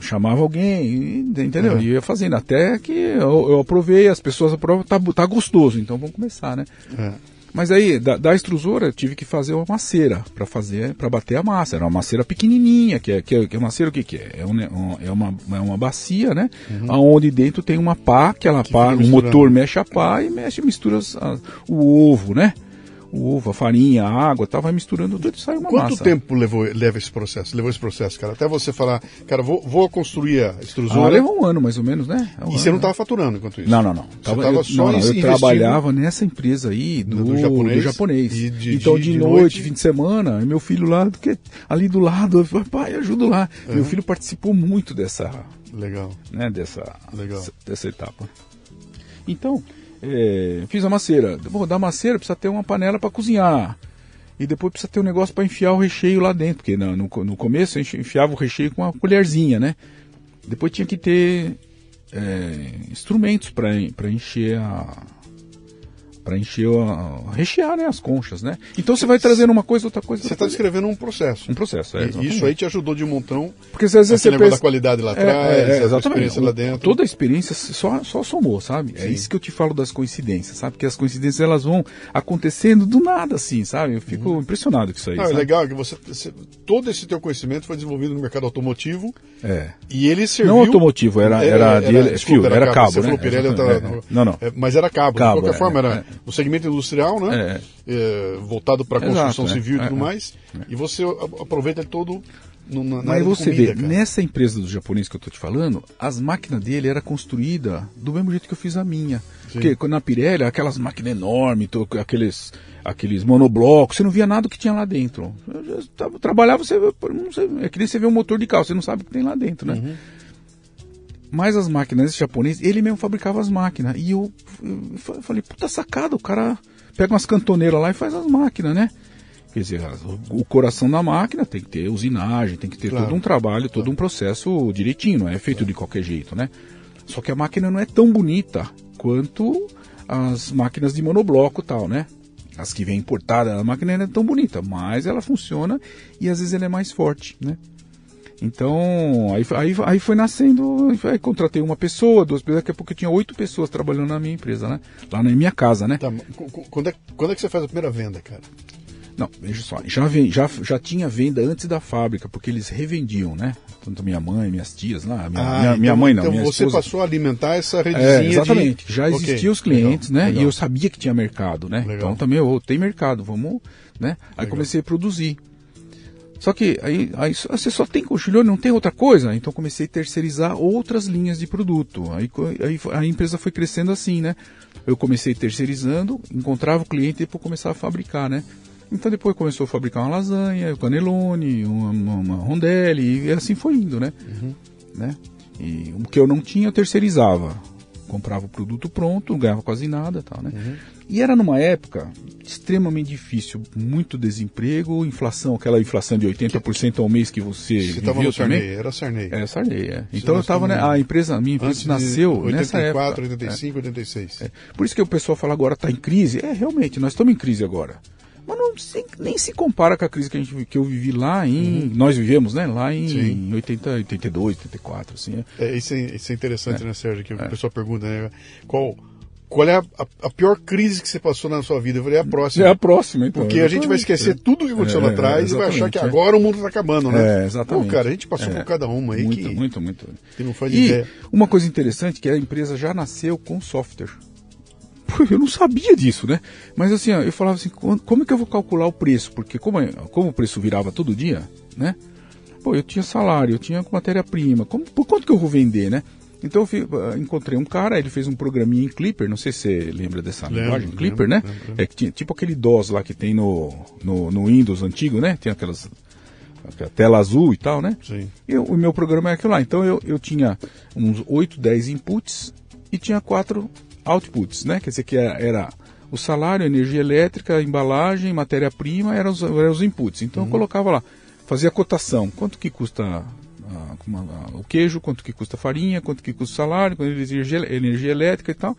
chamava alguém, entendeu? Uhum. E ia fazendo, até que eu, eu aprovei, as pessoas aprovam, tá, tá gostoso, então vamos começar, né? É. Mas aí, da, da extrusora, eu tive que fazer uma maceira para fazer, para bater a massa. Era uma maceira pequenininha, que é, que é, que é maceira o que que é? É, um, é, uma, é uma bacia, né? Onde dentro tem uma pá, aquela pá, fica o motor mexe a pá e mexe, mistura as- as- o ovo, né? O ovo, a farinha, a água, tá, vai misturando tudo e sai uma Quanto massa. tempo levou, leva esse processo? Levou esse processo, cara? Até você falar, cara, vou, vou construir a Ah, extrusora. levou um ano mais ou menos, né? É um e ano, você não né? estava faturando enquanto isso? Não, não, não. tava eu, só não, não, eu trabalhava nessa empresa aí do, Do- do do japonês? japonês. De- então, de- de, noite, noite? fim de semana, meu filho lá, do que, ali do lado, eu falei, pai, ajuda lá. Meu filho participou muito dessa, Legal. né, dessa, Legal. dessa etapa. Então, é, fiz a maceira. Bom, da maceira precisa ter uma panela para cozinhar. E depois precisa ter um negócio para enfiar o recheio lá dentro, porque no, no, no começo eu enchi- enfiava o recheio com uma colherzinha, né? Depois tinha que ter é, instrumentos para encher a para encher a, rechear né, as conchas, né? Então você vai trazendo uma coisa outra coisa. Você está descrevendo um processo. um processo, é, E isso aí te ajudou de um montão. Porque às vezes você negócio pensa, da qualidade lá É, atrás, é, é, experiência lá dentro. Toda a experiência só, só somou, sabe? É Sim. isso que eu te falo das coincidências, sabe? Que as coincidências elas vão acontecendo do nada, assim, sabe? Eu fico impressionado com isso aí. Não, é legal que você, você- todo esse teu conhecimento foi desenvolvido no mercado automotivo É. e ele serviu... Não automotivo, era- era de ele- desculpa, fio, era cabo, Você né? falou Pirelli, tava- É, é. Não, não. É, mas era cabo. Cabo, de qualquer é, forma, era é. O segmento industrial, né? É, voltado para a construção é, civil e é, tudo é. mais. E você aproveita todo no, na, Mas você comida, vê, cara. nessa empresa do japonês que eu tô te falando, as máquinas dele era construída do mesmo jeito que eu fiz a minha. Porque quando na Pirelli, aquelas máquinas enormes, aqueles, aqueles monoblocos, você não via nada que tinha lá dentro. Eu trabalhava, você, é que nem você vê um motor de carro, você não sabe o que tem lá dentro, né? Uhum. Mas as máquinas, esse japonês, ele mesmo fabricava as máquinas. E eu, eu fa- falei, puta sacada, o cara pega umas cantoneiras lá e faz as máquinas, né? Quer dizer, o, coração da máquina tem que ter usinagem, tem que ter Claro. todo um trabalho, todo um processo direitinho, não é feito de qualquer jeito, né? Só que a máquina não é tão bonita quanto as máquinas de monobloco e tal, né? As que vêm importadas, a máquina não é tão bonita, mas ela funciona e às vezes ela é mais forte, né? Então, aí, aí, aí foi nascendo, aí contratei uma pessoa, duas pessoas, daqui a pouco eu tinha oito pessoas trabalhando na minha empresa, né? Lá na minha casa, né? Tá, qu- qu- quando, é, quando é que você faz a primeira venda, cara? Não, veja só, já, já, já tinha venda antes da fábrica, porque eles revendiam, né? Tanto minha mãe, minhas tias lá, minha, minha, então, minha mãe não, então minha você esposa. passou a alimentar essa redezinha É, de- exatamente. Já Ok, existiam os clientes, legal, né? legal. E eu sabia que tinha mercado, né? Legal. Então também, oh, tem mercado, vamos, né? Aí comecei a produzir. Só que aí, aí você só tem cochilhone, não tem outra coisa. Então comecei a terceirizar outras linhas de produto. Aí, aí a empresa foi crescendo assim, né? Eu comecei terceirizando, encontrava o cliente e depois começava a fabricar, né? Então depois começou a fabricar uma lasanha, um canelone, uma, uma, uma rondelli, e assim foi indo, né? Uhum. né? E o que eu não tinha, eu terceirizava. Comprava o produto pronto, não ganhava quase nada tal, né? Uhum. E era numa época extremamente difícil, muito desemprego, inflação, aquela inflação de 80% ao mês que você, você viveu no também. Sarney, era Sarney. Era Sarney, é. Então eu estava, né, a empresa, a minha empresa nasceu 84, nessa época. 85, é. 86. É. Por isso que o pessoal fala agora está em crise. É, realmente, nós estamos em crise agora. Mas não se, nem se compara com a crise que, a gente, que eu vivi lá em. Uhum. Nós vivemos, né? Lá em 80, 82, 84, assim. É. é isso, é, isso é interessante, é. né, Sérgio? Que o é. pessoal pergunta, né? Qual qual é a, a, pior crise que você passou na sua vida? Eu falei, é a próxima. É a próxima, então. Porque a gente vai esquecer tudo que aconteceu é, lá atrás e vai achar que agora o mundo está acabando, né? É, exatamente. Pô, cara, a gente passou por cada uma aí muito, que... Muito, muito. Que não faz e ideia. uma coisa interessante que a empresa já nasceu com software. Eu não sabia disso, né? Mas assim, eu falava assim, como é que eu vou calcular o preço? Porque como, como o preço virava todo dia, né? Pô, eu tinha salário, eu tinha matéria-prima, por quanto que eu vou vender, né? Então eu ah, encontrei um cara, ele fez um programinha em Clipper, não sei se você lembra dessa lembro, linguagem, Clipper, lembro, né? Lembro. É que tinha, tipo aquele DOS lá que tem no, no, no Windows antigo, né? Tem aquelas aquela tela azul e tal, né? Sim. E o meu programa é aquilo lá. Então eu, eu tinha uns 8, 10 inputs e tinha quatro outputs, né? Quer dizer que era o salário, energia elétrica, embalagem, matéria-prima, eram os, eram os inputs. Então uhum. eu colocava lá, fazia cotação. Quanto que custa o queijo, quanto que custa a farinha, quanto que custa o salário, quanto energia, energia elétrica e tal.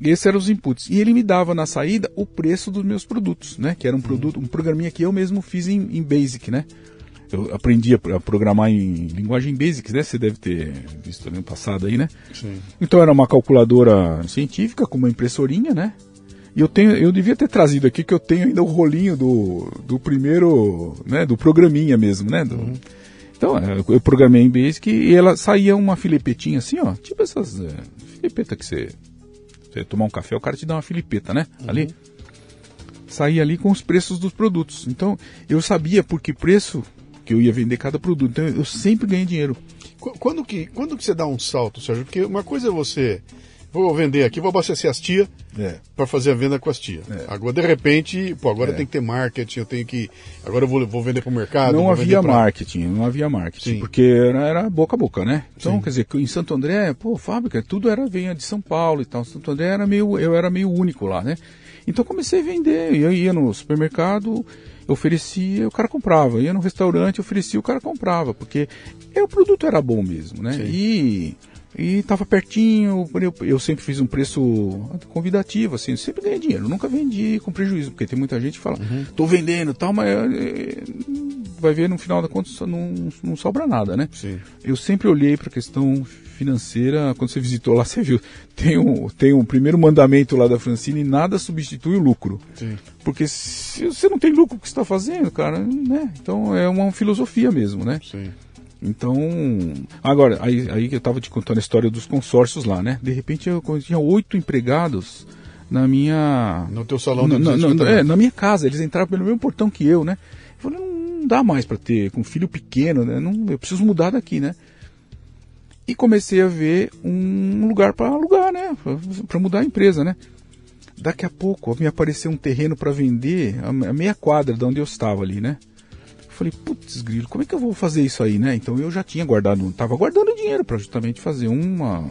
E esses eram os inputs. E ele me dava na saída o preço dos meus produtos, né? Que era um produto, um programinha que eu mesmo fiz em, em Basic, né? Eu aprendi a programar em linguagem Basic, né? Você deve ter visto no passado aí, né? Sim. Então era uma calculadora científica com uma impressorinha, né? E eu tenho, eu devia ter trazido aqui que eu tenho ainda o rolinho do, do primeiro, né? Do programinha mesmo, né? Do, uhum então, é, eu programei em Basic e ela saía uma filipetinha assim, ó. Tipo essas é, filipeta que você, você tomar um café, o cara te dá uma filipeta, né? Uhum. Ali. Saía ali com os preços dos produtos. Então, eu sabia por que preço que eu ia vender cada produto. Então, eu sempre ganhei dinheiro. Quando que, quando que você dá um salto, Sérgio? Porque uma coisa é você vou vender aqui, vou abastecer as tia é. para fazer a venda com as tia. É. Agora, de repente, pô, agora é. tem que ter marketing, eu tenho que. Agora eu vou, vou vender para o mercado. Não havia pra... marketing, não havia marketing, Sim. porque era, era, boca a boca, né? Então, Sim. quer dizer, em Santo André, pô, fábrica, tudo era vinha de São Paulo e tal. Santo André era meio, eu era meio único lá, né? Então comecei a vender, eu ia no supermercado, oferecia, o cara comprava. Ia no restaurante, oferecia, o cara comprava, porque é, o produto era bom mesmo, né? Sim. E e estava pertinho, eu, eu, sempre fiz um preço convidativo, assim, sempre ganhei dinheiro, nunca vendi com prejuízo, porque tem muita gente que fala, estou uhum. vendendo tal, mas é, vai ver no final da conta não, não sobra nada, né? Sim. Eu sempre olhei para a questão financeira, quando você visitou lá, (laughs) você viu, tem um, tem um primeiro mandamento lá da Francine, nada substitui o lucro. Sim. Porque se você não tem lucro, o que você está fazendo, cara, né? Então é uma filosofia mesmo, né? Sim. Então, agora, aí, aí eu estava te contando a história dos consórcios lá, né? De repente eu tinha oito empregados na minha. No teu salão de na, na, é, na minha casa, eles entraram pelo mesmo portão que eu, né? Eu falei, não dá mais para ter, com um filho pequeno, né? Não, eu preciso mudar daqui, né? E comecei a ver um lugar para alugar, né? Para mudar a empresa, né? Daqui a pouco me apareceu um terreno para vender a meia quadra de onde eu estava ali, né? Falei, putz, grilo, como é que eu vou fazer isso aí, né? Então eu já tinha guardado, estava guardando dinheiro para justamente fazer uma,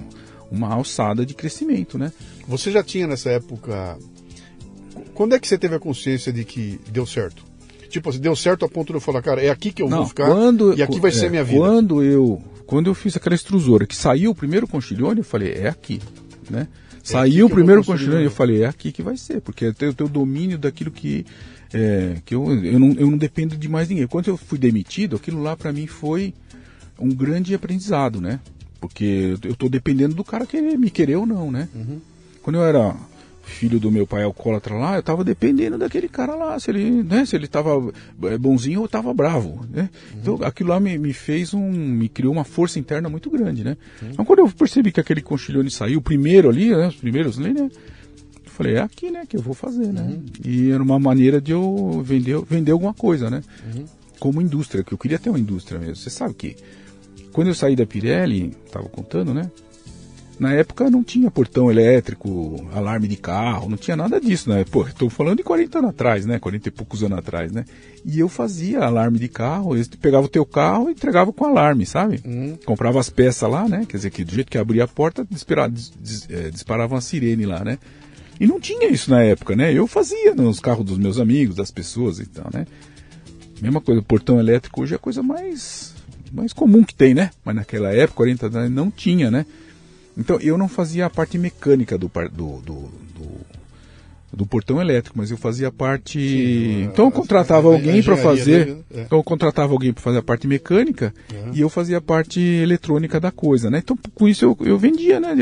uma alçada de crescimento, né? Você já tinha nessa época. Quando é que você teve a consciência de que deu certo? Tipo assim, deu certo a ponto de eu falar, cara, é aqui que eu Não, vou ficar quando, e aqui vai é, ser minha vida. Quando eu, quando eu fiz aquela extrusora, que saiu o primeiro conchilhone, eu falei, é aqui, né? É saiu o primeiro conchilhone, eu falei, é aqui que vai ser, porque eu tenho o domínio daquilo que é, que eu, eu, não, eu não dependo de mais ninguém. Quando eu fui demitido, aquilo lá para mim foi um grande aprendizado, né? Porque eu estou dependendo do cara querer me querer ou não, né? Uhum. Quando eu era filho do meu pai alcoólatra lá, eu estava dependendo daquele cara lá, se ele, né, se ele estava é, bonzinho ou estava bravo, né? Uhum. Então aquilo lá me, me, fez um, me criou uma força interna muito grande, né? Uhum. Então quando eu percebi que aquele conchilhone saiu, o primeiro ali, né, os primeiros ali, né? falei, é aqui, né, que eu vou fazer, né? Uhum. E era uma maneira de eu vender, vender alguma coisa, né? Uhum. como indústria, que eu queria ter uma indústria mesmo. Você sabe que quando eu saí da Pirelli, estava contando, né? Na época não tinha portão elétrico, alarme de carro, não tinha nada disso, né? Pô, estou falando de 40 anos atrás, né? 40 e poucos anos atrás, né? E eu fazia alarme de carro, eu pegava o teu carro e entregava com alarme, sabe? Hum. Comprava as peças lá, né? Quer dizer, que do jeito que abria a porta, disparava, dis, dis, é, disparava uma sirene lá, né? E não tinha isso na época, né? Eu fazia nos carros dos meus amigos, das pessoas e tal, né? Mesma coisa, portão elétrico hoje é a coisa mais, mais comum que tem, né? Mas naquela época, 40 anos, não tinha, né? Então eu não fazia a parte mecânica do, do, do, do, do portão elétrico, mas eu fazia a parte. Sim, então eu contratava alguém para fazer. Dele, é. Então eu contratava alguém para fazer a parte mecânica e eu fazia a parte eletrônica da coisa, né? Então com isso eu, eu vendia, né?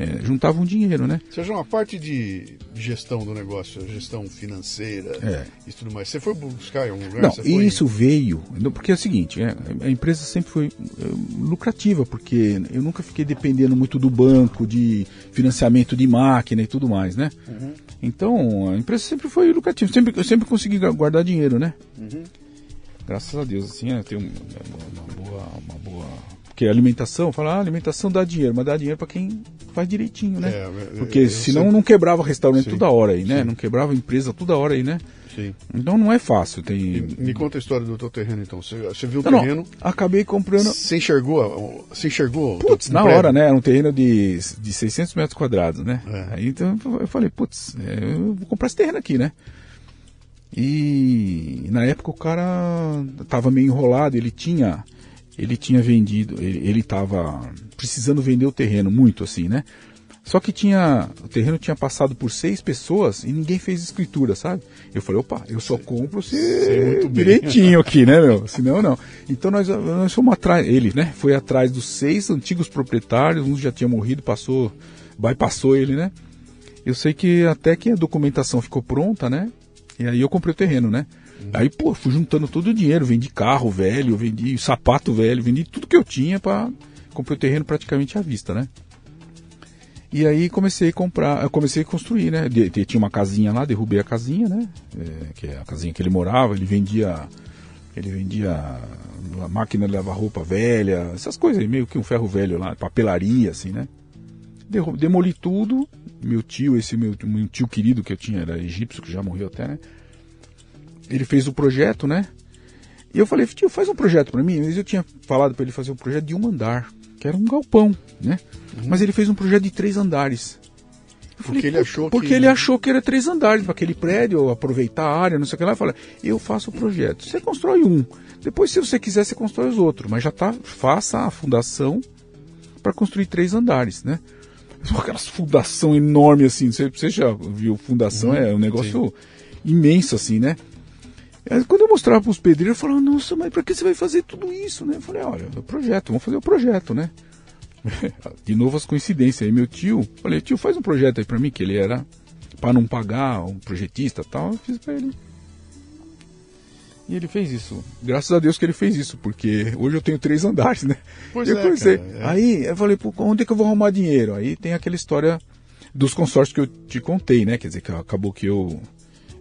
É, juntavam dinheiro, né? Seja, uma parte de gestão do negócio, gestão financeira é. e tudo mais. Você foi buscar em algum lugar? Não, e isso veio, porque é o seguinte, é, a empresa sempre foi é, lucrativa, porque eu nunca fiquei dependendo muito do banco, de financiamento de máquina e tudo mais, né? Uhum. Então, a empresa sempre foi lucrativa, sempre, eu sempre consegui guardar dinheiro, né? Uhum. Graças a Deus, assim, é, tem uma, uma boa... Uma boa porque alimentação, fala, ah, alimentação dá dinheiro, mas dá dinheiro para quem faz direitinho, né? É, Porque senão sempre... não quebrava restaurante Sim. toda hora aí, né? Sim. Não quebrava empresa toda hora aí, né? Sim. Então não é fácil. Tem... Me, me conta a história do teu terreno, então. Você, você viu o não, terreno? Não, acabei comprando. Você enxergou? Você enxergou? Putz, na prédio? hora, né? Era um terreno de, de 600 metros quadrados, né? É. Aí então eu falei, putz, é, eu vou comprar esse terreno aqui, né? E na época o cara tava meio enrolado, ele tinha ele tinha vendido, ele estava precisando vender o terreno muito assim, né? Só que tinha, o terreno tinha passado por seis pessoas e ninguém fez escritura, sabe? Eu falei, opa, eu só compro se direitinho aqui, né, meu? Senão não. Então nós, nós fomos atrás, ele, né? Foi atrás dos seis antigos proprietários, um já tinha morrido, passou, bypassou ele, né? Eu sei que até que a documentação ficou pronta, né? E aí eu comprei o terreno, né? Aí, pô, fui juntando todo o dinheiro, vendi carro velho, vendi sapato velho, vendi tudo que eu tinha para comprei o terreno praticamente à vista, né? E aí comecei a comprar, comecei a construir, né? De, tinha uma casinha lá, derrubei a casinha, né? É, que é a casinha que ele morava, ele vendia, ele vendia a máquina de lavar roupa velha, essas coisas, meio que um ferro velho lá, papelaria, assim, né? Demoli tudo, meu tio, esse meu, meu tio querido que eu tinha, era egípcio, que já morreu até, né? Ele fez o projeto, né? E eu falei, tio, faz um projeto para mim. Mas eu tinha falado para ele fazer um projeto de um andar, que era um galpão, né? Uhum. Mas ele fez um projeto de três andares. Porque ele achou porque que... ele achou que era três andares para aquele prédio, aproveitar a área, não sei o que lá. Falei, eu faço o projeto. Você constrói um. Depois, se você quiser, você constrói os outros. Mas já tá, faça a fundação para construir três andares, né? (laughs) Aquelas fundação enorme assim. Você, você já viu fundação? Uhum. É um negócio Sim. imenso assim, né? Aí, quando eu mostrava para os pedreiros, eu falava, nossa, mas para que você vai fazer tudo isso, né? Eu falei, olha, é o projeto, vamos fazer o projeto, né? (laughs) De novo as coincidências. Aí meu tio, falei, tio, faz um projeto aí para mim, que ele era para não pagar, um projetista tal, eu fiz para ele. E ele fez isso. Graças a Deus que ele fez isso, porque hoje eu tenho três andares, né? Pois eu é, comecei. Cara, é. Aí eu falei, pô, onde é que eu vou arrumar dinheiro? Aí tem aquela história dos consórcios que eu te contei, né? Quer dizer, que acabou que eu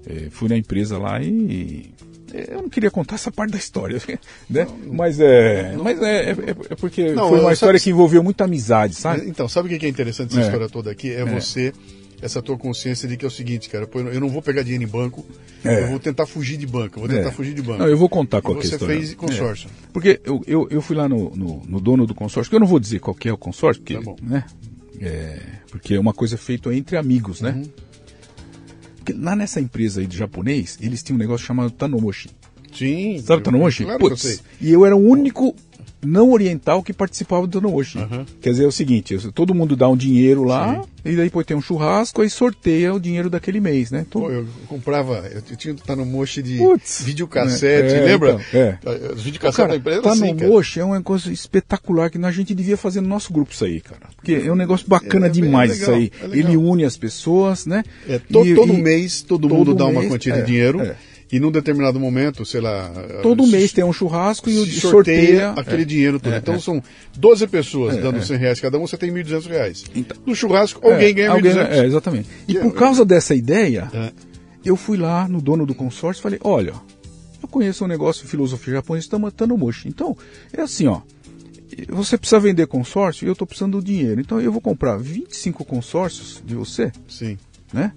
é, fui na empresa lá e é, eu não queria contar essa parte da história, (laughs) né? Mas é, mas é, é, é porque não, foi uma história que envolveu muita amizade, sabe? Então, sabe o que é interessante dessa é. história toda aqui? É, é, você, essa tua consciência de que é o seguinte, cara, eu não vou pegar dinheiro em banco, eu vou tentar fugir de banco, eu vou tentar fugir de banco. Não, eu vou contar qual é a história. Você fez consórcio. Porque eu, eu, eu, fui lá no, no, no, dono do consórcio, que eu não vou dizer qual é o consórcio, porque, tá né? porque é uma coisa feita entre amigos, né? Uhum. Porque lá nessa empresa aí de japonês, eles tinham um negócio chamado Tanomoshi. Sim. Sabe Tanomoshi? Claro Putz, e eu era o único não oriental que participava do Tanomoshi. Uhum. Quer dizer, é o seguinte, todo mundo dá um dinheiro lá, Sim. e daí depois tem um churrasco, e sorteia o dinheiro daquele mês, né? Pô, eu comprava, eu tinha Tanomoshi de Putz, videocassete, é, lembra? Então, é. Os videocassetes da empresa Tanomoshi assim, é um negócio espetacular que a gente devia fazer no nosso grupo isso aí, cara. Porque é um negócio bacana é, é demais legal, isso aí. É Ele une as pessoas, né? É, to, e, todo e, mês todo, todo mundo dá mês, uma quantia de dinheiro e num determinado momento, sei lá. Todo mês tem um churrasco e o sorteia, sorteia aquele é, dinheiro todo. É, então é. são 12 pessoas é, dando 100 é. reais cada um, você tem 1.200 reais. Então, no churrasco, alguém ganha 1.200. É, exatamente. E por causa dessa ideia, eu fui lá no dono do consórcio e falei: olha, Eu conheço um negócio de filosofia japonesa, estamos matando mochi. Então, é assim, ó. Você precisa vender consórcio e eu estou precisando do dinheiro. Então eu vou comprar 25 consórcios de você. Sim. Né?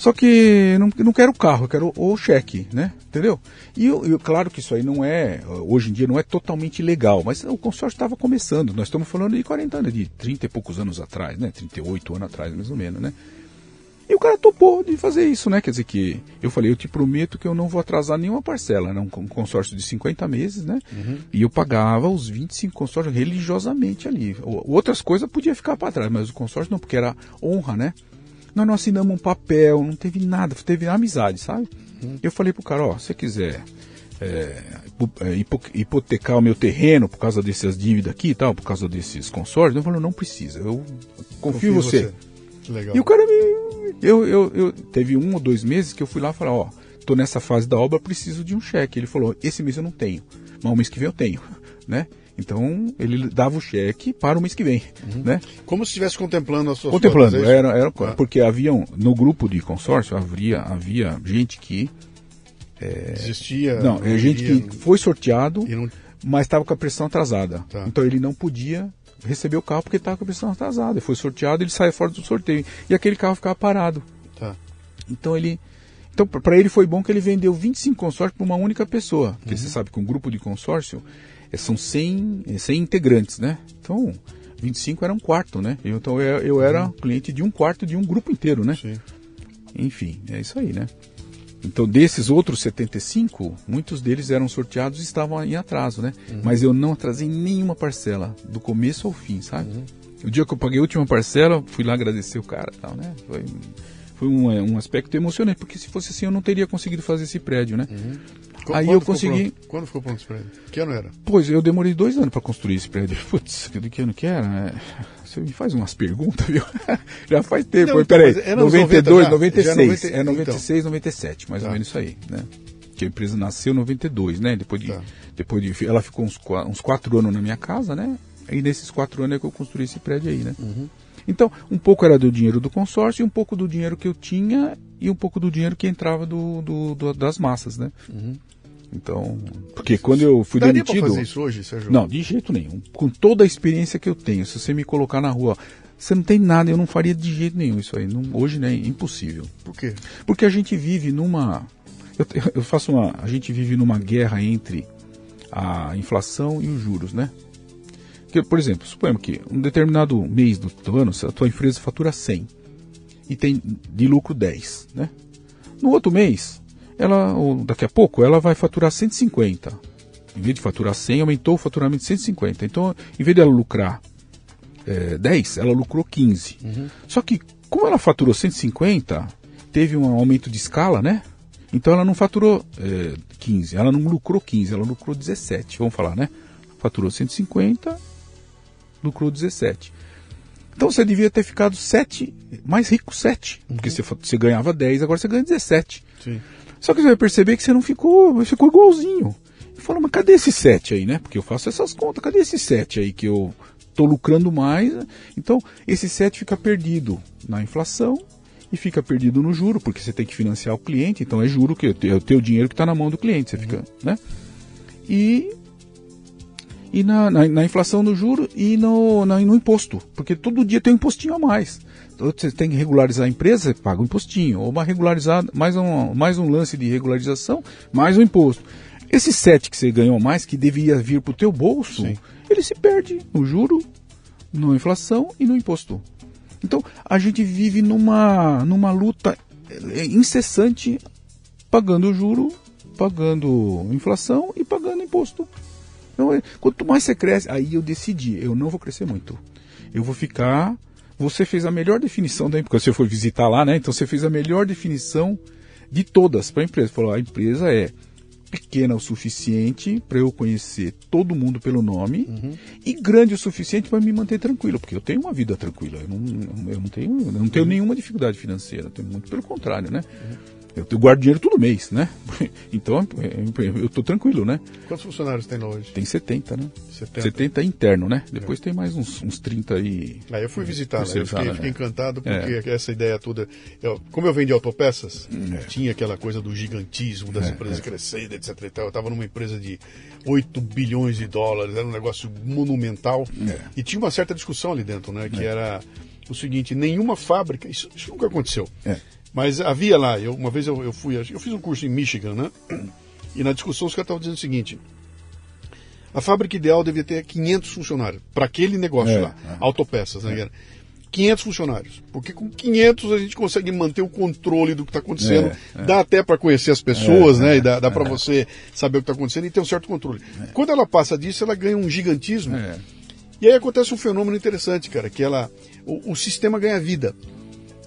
Só que não, não quero carro, eu quero o cheque, né? Entendeu? E eu, eu, claro que isso aí não é, hoje em dia não é totalmente legal, mas o consórcio estava começando. Nós estamos falando de 40 anos, de 30 e poucos anos atrás, né? 38 anos atrás, mais ou menos, né? E o cara topou de fazer isso, né? Quer dizer que eu falei, eu te prometo que eu não vou atrasar nenhuma parcela, né? Um consórcio de 50 meses, né? Uhum. E eu pagava os 25 consórcios religiosamente ali. Outras coisas podia ficar para trás, mas o consórcio não, porque era honra, né? Nós não assinamos um papel, não teve nada, teve amizade, sabe? Uhum. Eu falei pro cara, ó, se você quiser é, é hipotecar o meu terreno por causa dessas dívidas aqui e tal, por causa desses consórcios, eu falei, não precisa, eu confio, confio em você. você. Legal. E o cara me. Eu, eu, eu, teve um ou dois meses que eu fui lá e falei, ó, tô nessa fase da obra, preciso de um cheque. Ele falou, esse mês eu não tenho, mas o mês que vem eu tenho, (laughs) né? Então ele dava o cheque para o mês que vem, uhum. né? Como se estivesse contemplando as suas Contemplando, é era, era ah. porque haviam no grupo de consórcio havia havia gente que é, desistia. Não, é gente que foi sorteado, não... mas estava com a pressão atrasada. Tá. Então ele não podia receber o carro porque estava com a pressão atrasada. Ele foi sorteado, ele sai fora do sorteio e aquele carro ficava parado. Tá. Então ele então, para ele foi bom que ele vendeu 25 consórcios para uma única pessoa. Porque uhum. você sabe que um grupo de consórcio são 100, 100 integrantes, né? Então, 25 era um quarto, né? Então eu, eu era uhum. cliente de um quarto de um grupo inteiro, né? Sim. Enfim, é isso aí, né? Então, desses outros 75, muitos deles eram sorteados e estavam em atraso, né? Uhum. Mas eu não atrasei nenhuma parcela, do começo ao fim, sabe? Uhum. O dia que eu paguei a última parcela, fui lá agradecer o cara tal, né? Foi, foi um, é, um aspecto emocionante, porque se fosse assim eu não teria conseguido fazer esse prédio, né? Uhum. Aí eu consegui. Pronto? Quando ficou pronto esse prédio? Que ano era? Pois, eu demorei dois anos para construir esse prédio. (laughs) Putz, de que ano que era? É... Você me faz umas perguntas, (laughs) viu? já faz tempo. Não, então, Peraí, 92, 96. 90, é 96, então. 97, mais tá. ou menos isso aí, né? Que a empresa nasceu em 92, né? Depois de, tá. depois de. Ela ficou uns, uns quatro anos na minha casa, né? E nesses quatro anos é que eu construí esse prédio aí, né? Uhum. Então, um pouco era do dinheiro do consórcio, um pouco do dinheiro que eu tinha e um pouco do dinheiro que entrava do, do, do das massas, né? Uhum. Então, porque quando eu fui Daria demitido. Fazer isso hoje, Sérgio? Não, de jeito nenhum. Com toda a experiência que eu tenho, se você me colocar na rua, você não tem nada, eu não faria de jeito nenhum isso aí. Não, hoje, né, é impossível. Por quê? Porque a gente vive numa. Eu, eu faço uma. A gente vive numa guerra entre a inflação e os juros, né? Que, por exemplo, suponhamos que um determinado mês do, do ano, a tua empresa fatura 100 e tem de lucro 10, né? No outro mês, ela, daqui a pouco, ela vai faturar 150. Em vez de faturar 100, aumentou o faturamento de 150. Então, em vez de ela lucrar é, 10, ela lucrou 15. Uhum. Só que, como ela faturou 150, teve um aumento de escala, né? Então ela não faturou é, 15, ela não lucrou 15, ela lucrou 17, vamos falar, né? Faturou 150, lucrou 17. Então você devia ter ficado 7, mais rico 7, uhum. porque você, você ganhava 10, agora você ganha 17. Sim. Só que você vai perceber que você não ficou, ficou igualzinho. E fala, mas cadê esse 7 aí, né? Porque eu faço essas contas, cadê esse 7 aí que eu estou lucrando mais? Então, esse 7 fica perdido na inflação e fica perdido no juro, porque você tem que financiar o cliente, então é juro que é o teu dinheiro que está na mão do cliente, você fica, né? E e na, na, na, inflação do juro e no, na, no imposto, porque todo dia tem um impostinho a mais você tem que regularizar a empresa, paga um impostinho. Ou uma regularizada, mais um, mais um lance de regularização, mais um imposto. Esse sete que você ganhou mais, que devia vir para o teu bolso, Sim. ele se perde no juro, na inflação e no imposto. Então, a gente vive numa, numa luta é, incessante, pagando juro, pagando inflação e pagando imposto. Então, é, quanto mais você cresce, aí eu decidi, eu não vou crescer muito. Eu vou ficar você fez a melhor definição da empresa. Você foi visitar lá, né? Então você fez a melhor definição de todas para a empresa. Falou: a empresa é pequena o suficiente para eu conhecer todo mundo pelo nome uhum. e grande o suficiente para me manter tranquilo, porque eu tenho uma vida tranquila, eu não, eu não tenho, eu não tenho uhum. nenhuma dificuldade financeira, tenho muito pelo contrário, né? Uhum. Eu guardo dinheiro todo mês, né? (laughs) Então eu tô tranquilo, né? Quantos funcionários tem hoje? Tem 70, né? 70, 70 interno, né? Depois é. tem mais uns, uns 30 aí. Aí eu fui visitar, né? Eu fiquei, fiquei encantado porque é. essa ideia toda. Eu, como eu vendi autopeças, é. tinha aquela coisa do gigantismo das é, empresas é. crescendo, etc. Eu estava numa empresa de 8 bilhões de dólares, era um negócio monumental. E tinha uma certa discussão ali dentro, né? Que era o seguinte: nenhuma fábrica. Isso, isso nunca aconteceu. É mas havia lá, eu, uma vez eu, eu fui, eu fiz um curso em Michigan, né? (clears throat) E na discussão os caras estavam dizendo o seguinte: a fábrica ideal devia ter 500 funcionários para aquele negócio é, lá, é. autopeças, né? É. 500 funcionários, porque com 500 a gente consegue manter o controle do que está acontecendo, é, é. dá até para conhecer as pessoas, é, né? E dá, dá para você saber o que está acontecendo e ter um certo controle. Quando ela passa disso, ela ganha um gigantismo. E aí acontece um fenômeno interessante, cara, que ela, o, o sistema ganha vida.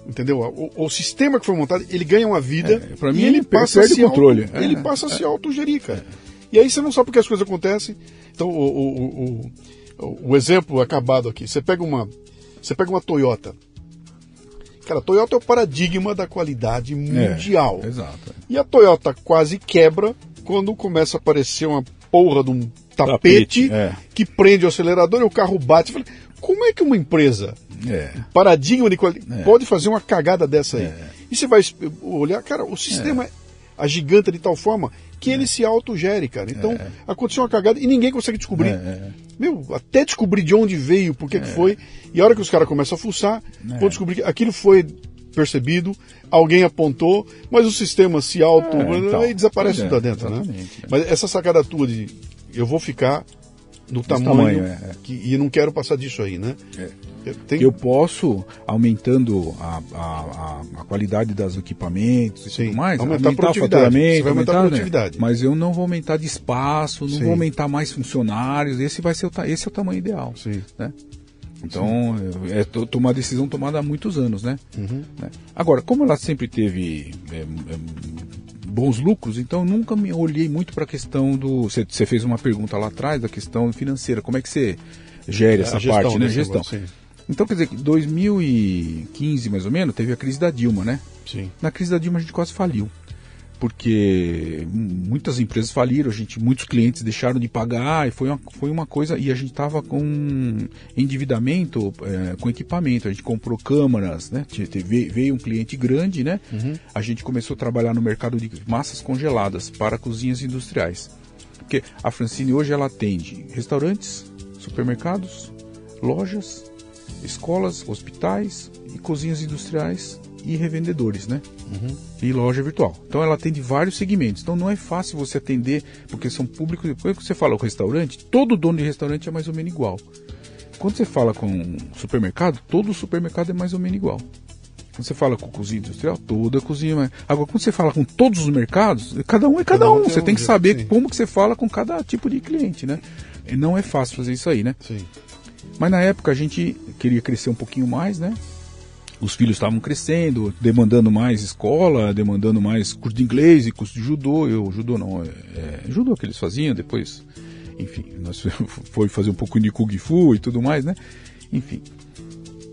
Entendeu? O, o, sistema que foi montado, ele ganha uma vida é, para mim ele passa a se controle. Auto, é, ele passa a se autogerir, cara. E aí você não sabe porque as coisas acontecem. Então, o, o, o, exemplo acabado aqui, você pega uma, você pega uma Toyota. Cara, a Toyota é o paradigma da qualidade é, mundial. É, exato. E a Toyota quase quebra quando começa a aparecer uma porra de um tapete, tapete é. que prende o acelerador e o carro bate. Como é que uma empresa é. Paradigma de qualidade. É. Pode fazer uma cagada dessa aí. É. E você vai olhar, cara, o sistema é. agiganta de tal forma que ele é. se autogere, cara. Então, é. aconteceu uma cagada e ninguém consegue descobrir. Meu, até descobrir de onde veio, por que, foi. E a hora que os caras começam a fuçar, vão descobrir que aquilo foi percebido, alguém apontou, mas o sistema se auto. Então, e desaparece tudo dentro, né? Mas essa sacada tua de eu vou ficar do tamanho, tamanho é. que, e não quero passar disso aí, né? É. Eu, tenho... eu posso, aumentando a, a, a, qualidade dos equipamentos e Sim, tudo mais, aumentar, aumentar o faturamento, vai aumentar, aumentar a né? produtividade. Né? Mas eu não vou aumentar de espaço, não Sim. vou aumentar mais funcionários, esse vai ser o, esse é o tamanho ideal. Sim. Né? Então, é, é uma decisão tomada há muitos anos, né? Uhum. né? Agora, como ela sempre teve é, é, bons lucros, então nunca me olhei muito para a questão do. Você fez uma pergunta lá atrás da questão financeira, como é que você gere essa gestão, parte, né? Gestão. Então, quer dizer, 2015 mais ou menos, teve a crise da Dilma, né? Sim. Na crise da Dilma a gente quase faliu. Porque muitas empresas faliram, a gente, muitos clientes deixaram de pagar, e foi uma, foi uma coisa. E a gente estava com endividamento é, com equipamento. A gente comprou câmaras, né? Veio, veio um cliente grande, né? Uhum. A gente começou a trabalhar no mercado de massas congeladas para cozinhas industriais. Porque a Francine hoje ela atende restaurantes, supermercados, lojas escolas, hospitais e cozinhas industriais e revendedores, né? Uhum. E loja virtual. Então ela atende vários segmentos. Então não é fácil você atender, porque são públicos. Quando você fala com restaurante, todo dono de restaurante é mais ou menos igual. Quando você fala com supermercado, todo supermercado é mais ou menos igual. Quando você fala com cozinha industrial, toda cozinha. Agora, quando você fala com todos os mercados, cada um é cada, cada um. Você tem que saber sim. como que você fala com cada tipo de cliente, né? E não é fácil fazer isso aí, né? Sim. Mas na época a gente queria crescer um pouquinho mais, né? Os filhos estavam crescendo, demandando mais escola, demandando mais curso de inglês e curso de judô. Eu, judô não, é, é judô que eles faziam, depois, enfim, nós (laughs) foi fazer um pouco de Kung Fu e tudo mais, né? Enfim,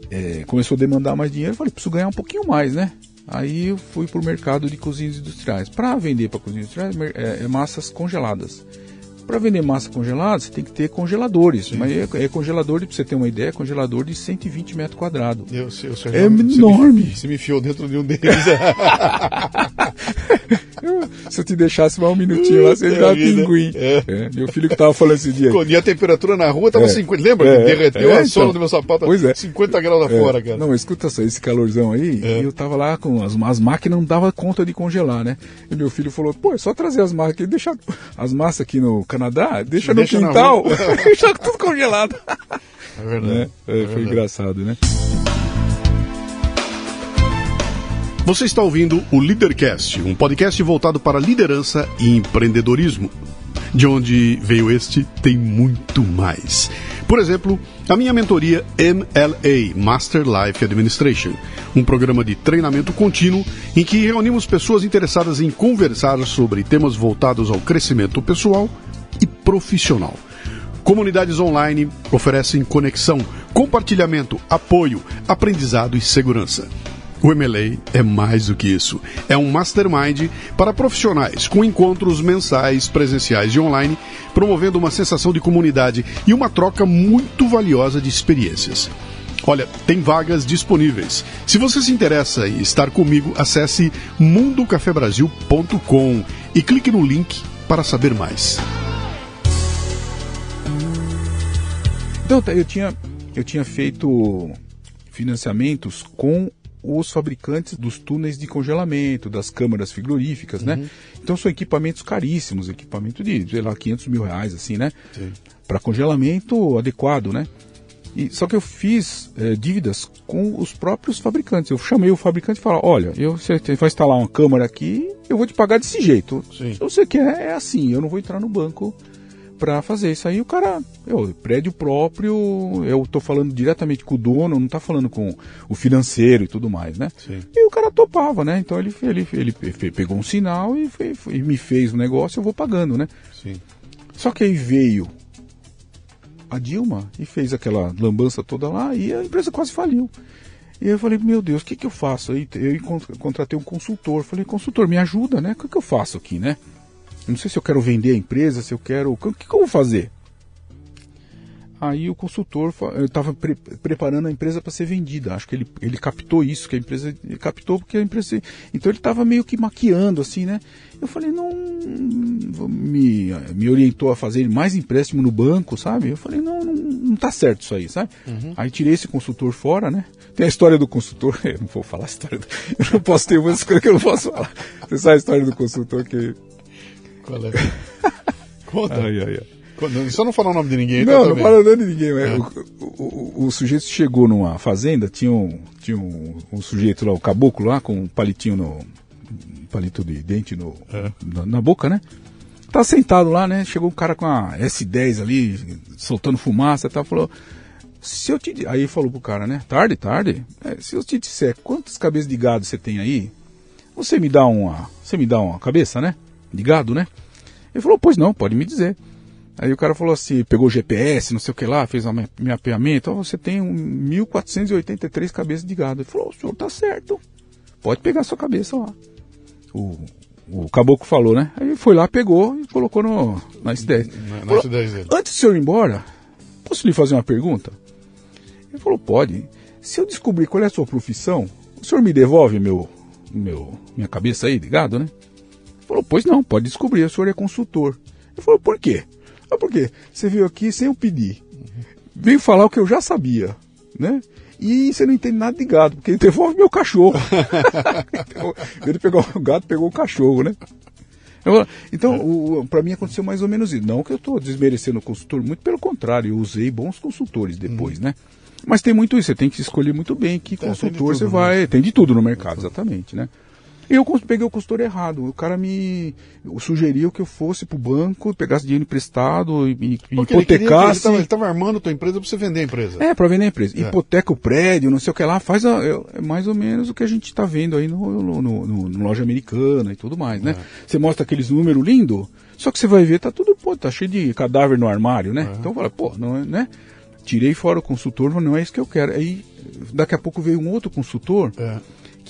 é, começou a demandar mais dinheiro, eu falei, preciso ganhar um pouquinho mais, né? Aí eu fui para o mercado de cozinhas industriais. Para vender para cozinhas industriais, é, é massas congeladas. Para vender massa congelada, você tem que ter congeladores. Sim. Mas é, é congelador, para você ter uma ideia, é congelador de 120 metros quadrados. Eu, eu, eu, é enorme. Você me, enfiou dentro de um deles. (laughs) Se eu te deixasse mais um minutinho lá, você ia dar pinguim. É. É. Meu filho que tava falando esse dia. E a temperatura na rua tava é. 50. Lembra é. derreteu a sola então. do meu sapato? Pois é. 50 graus lá fora, cara. Não, escuta só, esse calorzão aí, eu tava lá com as, as máquinas, não dava conta de congelar, né? E meu filho falou, pô, é só trazer as máquinas, deixar as massas aqui no Canadá, deixa, deixa no quintal, (laughs) deixa tudo congelado. É verdade. Né? É, foi verdade. engraçado, né? Você está ouvindo o Leadercast, um podcast voltado para liderança e empreendedorismo. De onde veio este, tem muito mais. Por exemplo, a minha mentoria MLA, Master Life Administration, um programa de treinamento contínuo em que reunimos pessoas interessadas em conversar sobre temas voltados ao crescimento pessoal e profissional. Comunidades online oferecem conexão, compartilhamento, apoio, aprendizado e segurança. O MLA é mais do que isso. É um mastermind para profissionais, com encontros mensais, presenciais e online, promovendo uma sensação de comunidade e uma troca muito valiosa de experiências. Olha, tem vagas disponíveis. Se você se interessa em estar comigo, acesse mundocafebrasil.com e clique no link para saber mais. Então, eu tinha, eu tinha feito financiamentos com os fabricantes dos túneis de congelamento, das câmaras frigoríficas, né? uhum. né? Então são equipamentos caríssimos, equipamento de, sei lá, 500 mil reais, assim, né? Para congelamento adequado, né? E, só que eu fiz é, dívidas com os próprios fabricantes. Eu chamei o fabricante e falei, olha, eu, você vai instalar uma câmara aqui, eu vou te pagar desse jeito. Sim. Se você quer, é assim, eu não vou entrar no banco para fazer isso aí. O cara, eu, prédio próprio, eu tô falando diretamente com o dono, não tá falando com o financeiro e tudo mais, né? Sim. E o cara topava, né? Então ele, ele, ele, pegou um sinal e, foi, foi, me fez o um negócio, eu vou pagando, né? Sim. Só que aí veio a Dilma e fez aquela lambança toda lá e a empresa quase faliu. E eu falei, meu Deus, o que, que eu faço? Aí eu contratei um consultor. Falei, consultor, me ajuda, né? O que, que eu faço aqui, né? Não sei se eu quero vender a empresa, se eu quero. O que, que eu vou fazer? Aí o consultor estava pre preparando a empresa para ser vendida. Acho que ele, ele captou isso, que a empresa ele captou porque a empresa. Então ele estava meio que maquiando assim, né? Eu falei, não. Me, me orientou a fazer mais empréstimo no banco, sabe? Eu falei, não, não, não tá certo isso aí, sabe? Uhum. Aí tirei esse consultor fora, né? Tem a história do consultor, (laughs) eu não vou falar a história do, Eu não posso ter uma coisas que eu não posso falar. Você sabe a história do consultor que qual é? (laughs) Conta. Ai, ai, ai. Só não falar o nome de ninguém. Não, tá não fala o nome de ninguém. É. O, o, o, sujeito chegou numa fazenda, tinha, um, tinha um, um, sujeito lá, o caboclo lá, com um palitinho no. Um palito de dente no, é. na, na, boca, né? Tá sentado lá, né? Chegou um cara com a S10 ali, soltando fumaça e tal, falou. Se eu te. Aí falou pro cara, né? Tarde, tarde. É, se eu te disser quantas cabeças de gado você tem aí, você me dá uma. Você me dá uma cabeça, né? De gado, né? Ele falou, pois não, pode me dizer. Aí o cara falou assim, pegou o GPS, não sei o que lá, fez um mapeamento, oh, você tem 1.483 cabeças de gado. Ele falou, o senhor tá certo, pode pegar sua cabeça lá. O, o caboclo falou, né? Aí foi lá, pegou e colocou no, na S10. Na, na dele. Antes de senhor ir embora, posso lhe fazer uma pergunta? Ele falou, pode. Se eu descobrir qual é a sua profissão, o senhor me devolve meu, meu, minha cabeça aí de gado, né? Falou, pois não, pode descobrir, o senhor é consultor. Ele falou, por quê? Ah, por quê? Você veio aqui sem eu pedir. Veio falar o que eu já sabia, né? E você não entende nada de gado, porque ele devolve meu cachorro. (laughs) ele pegou o gado, pegou o cachorro, né? Então, para mim aconteceu mais ou menos isso. Não que eu estou desmerecendo o consultor, muito pelo contrário, eu usei bons consultores depois, hum. né? Mas tem muito isso, você tem que escolher muito bem que consultor você vai. Né? Tem de tudo no mercado, exatamente, né? Eu peguei o consultor errado. O cara me sugeriu que eu fosse pro banco, pegasse dinheiro emprestado e, e hipotecasse. Ele estava armando a tua empresa para você vender a empresa. É, para vender a empresa. É. Hipoteca o prédio, não sei o que lá, faz a, é mais ou menos o que a gente está vendo aí no, no, no, no, loja americana e tudo mais, né? É. Você mostra aqueles números lindos, só que você vai ver, tá tudo, pô, tá cheio de cadáver no armário, né? É. Então fala, pô, não é, né? Tirei fora o consultor, não é isso que eu quero. Aí daqui a pouco veio um outro consultor. É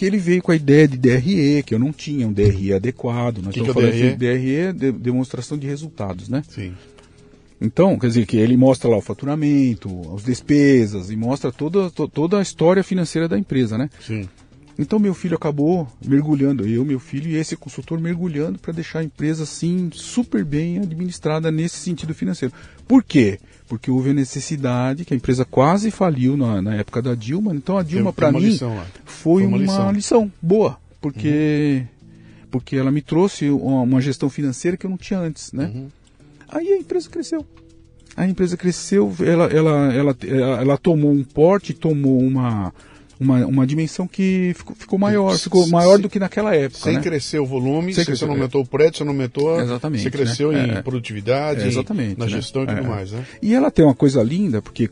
que ele veio com a ideia de DRE, que eu não tinha um DRE adequado. Nós que estamos que é falando DRE? de DRE de demonstração de resultados, né? Sim. Então, quer dizer que ele mostra lá o faturamento, as despesas e mostra toda, toda a história financeira da empresa, né? Sim. Então meu filho acabou mergulhando, eu, meu filho e esse consultor mergulhando para deixar a empresa assim super bem administrada nesse sentido financeiro. Por quê? Porque houve a necessidade, que a empresa quase faliu na, na época da Dilma. Então a Dilma, para mim, foi, foi uma, lição. lição. boa, porque, uhum. porque ela me trouxe uma, gestão financeira que eu não tinha antes. Né? Uhum. Aí a empresa cresceu. A empresa cresceu, ela, ela, ela, ela, ela tomou um porte, tomou uma, uma, uma dimensão que ficou, ficou maior, ficou maior do que naquela época. Sem né? crescer o volume, sem você não aumentou o prédio, você não aumentou. Exatamente. Você cresceu né? em é, produtividade, é, exatamente, na né? gestão e tudo é. mais. Né? E ela tem uma coisa linda, porque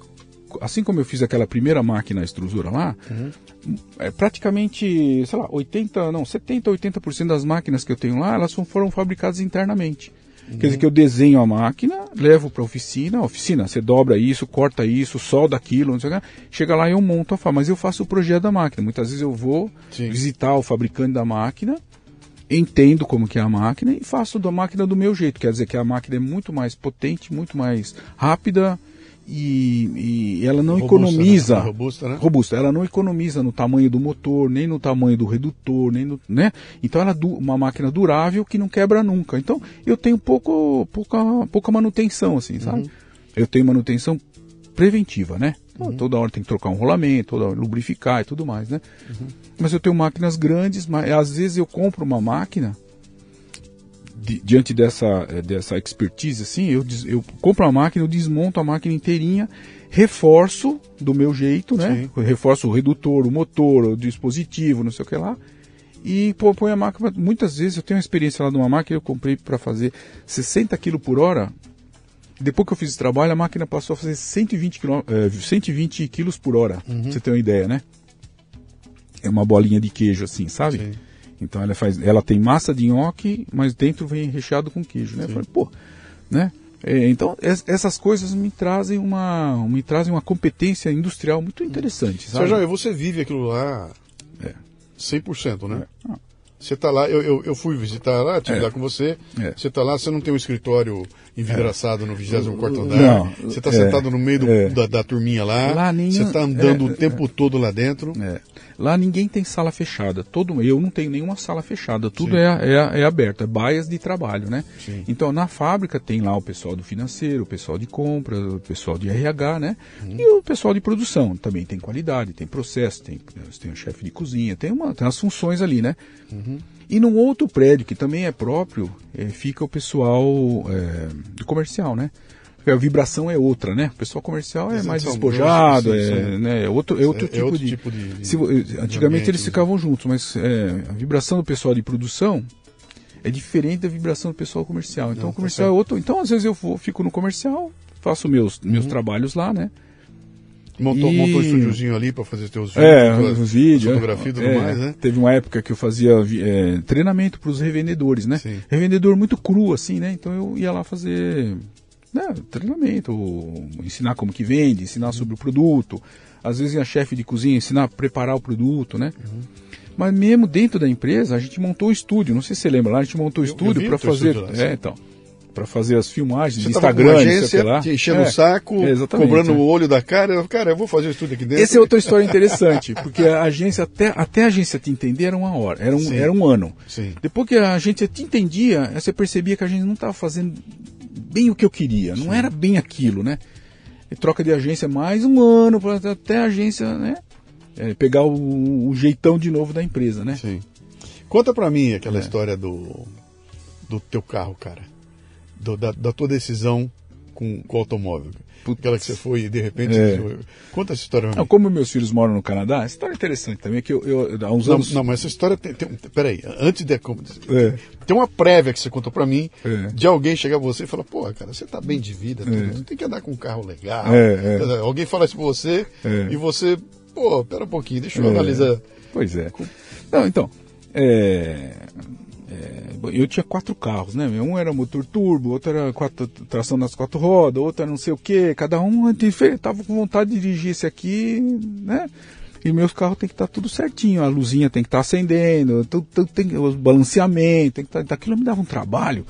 assim como eu fiz aquela primeira máquina extrusora lá, uhum. é, praticamente, sei lá, 80, não, 70, 80% das máquinas que eu tenho lá, elas foram fabricadas internamente. Quer dizer que eu desenho a máquina, levo para a oficina, oficina, você dobra isso, corta isso, solda aquilo, não sei o que. Chega lá e eu monto a fábrica, mas eu faço o projeto da máquina. Muitas vezes eu vou Sim. visitar o fabricante da máquina, entendo como que é a máquina e faço da máquina do meu jeito. Quer dizer que a máquina é muito mais potente, muito mais rápida, e, e, ela não robusta, né? economiza né? robusta, né? robusta, ela não economiza no tamanho do motor, nem no tamanho do redutor, nem no, né? Então ela é uma máquina durável que não quebra nunca. Então eu tenho pouco, pouca, pouca manutenção assim, sabe? Uhum. Eu tenho manutenção preventiva, né? Então, uhum. Toda hora tem que trocar um rolamento, toda hora lubrificar e tudo mais, né? Uhum. Mas eu tenho máquinas grandes, mas às vezes eu compro uma máquina diante dessa, eh, dessa expertise, assim, eu, eu compro a máquina, eu desmonto a máquina inteirinha, reforço do meu jeito, né? Sim. Reforço o redutor, o motor, o dispositivo, não sei o que lá. E põe a máquina. Muitas vezes eu tenho uma experiência lá de uma máquina, eu comprei para fazer 60 kg por hora. Depois que eu fiz esse trabalho, a máquina passou a fazer 120 kg, 120 quilos por hora. Uhum. Pra você ter uma ideia, né? É uma bolinha de queijo assim, sabe? Sim. Então ela faz, ela tem massa de nhoque, mas dentro vem recheado com queijo, né? Eu falei, pô, né? É, então es, essas coisas me trazem uma me trazem uma competência industrial muito interessante, sabe? Sérgio, você vive aquilo lá é. 100%, né? É. Ah. Você está lá, eu, eu, eu, fui visitar lá, tive é. lá com você. É. Você está lá, você não tem um escritório envidraçado é. no 24 andar. Não, você está sentado no meio do, é. da, da, turminha lá. lá você está andando o tempo todo lá dentro. Lá ninguém tem sala fechada. Todo eu não tenho nenhuma sala fechada. Tudo é, é, é, aberto, é baias de trabalho, né? Sim. Então na fábrica tem lá o pessoal do financeiro, o pessoal de compra, o pessoal de RH, né? Uhum. E o pessoal de produção também tem qualidade, tem processo, tem tem o chefe de cozinha, tem uma tem as funções ali, né? Uhum. E num outro prédio que também é próprio, é, fica o pessoal é, do comercial, né? A vibração é outra, né? O pessoal comercial é mais despojado, é, né? é outro, é outro, é, tipo, é outro de, tipo de, se, Antigamente de eles ficavam juntos, mas é, a vibração do pessoal de produção é diferente da vibração do pessoal comercial. Então Não, o tá comercial tá é outro. Então às vezes eu vou, fico no comercial, faço meus, meus uhum. trabalhos lá, né? Montou, e... montou um estúdiozinho ali para fazer teus vídeos, é, os vídeos, fotografia e tudo é, mais, né? Teve uma época que eu fazia é, treinamento para os revendedores, né? Sim. Revendedor muito cru, assim, né? Então eu ia lá fazer né, treinamento, ensinar como que vende, ensinar sobre o produto. Às vezes a chefe de cozinha ensinar a preparar o produto, né? Uhum. Mas mesmo dentro da empresa, a gente montou um estúdio. Não sei se você lembra lá, a gente montou um estúdio para fazer. Estúdio é, então. Para fazer as filmagens você de Instagram, agência, lá. Te enchendo é, o saco, é, cobrando é. o olho da cara. Cara, eu vou fazer o estúdio aqui dentro. Essa é outra história interessante, porque a agência, até, até a agência te entender, era uma hora, era um, era um ano. Sim. Depois que a agência te entendia, você percebia que a gente não estava fazendo bem o que eu queria, não era bem aquilo, né? E troca de agência mais um ano para até a agência, né? É, pegar o, o, jeitão de novo da empresa, né? Sim. Conta para mim aquela é. história do, do teu carro, cara. Do, da, da tua decisão com, com o automóvel. Aquela que você foi e de repente. É. Conta essa história. Não, como meus filhos moram no Canadá, essa história é interessante também, que eu, eu há uns não, anos. Não, mas essa história tem. tem peraí, antes de. É. Tem uma prévia que você contou para mim é. de alguém chegar a você e falar, pô, cara, você tá bem de vida, é. tem que andar com um carro legal. É. Alguém fala isso pra você e você, pô, pera um pouquinho, deixa eu analisar. Pois é. Não, então. É, eu tinha quatro carros, né? Um era motor turbo, outro era quatro, tração nas quatro rodas, outro era não sei o que. Cada um tava com vontade de dirigir esse aqui, né? E meus carros tem que estar tá tudo certinho, a luzinha tem que estar tá acendendo, tudo, tudo tem, o balanceamento, tem que estar. Tá, aquilo me dava um trabalho.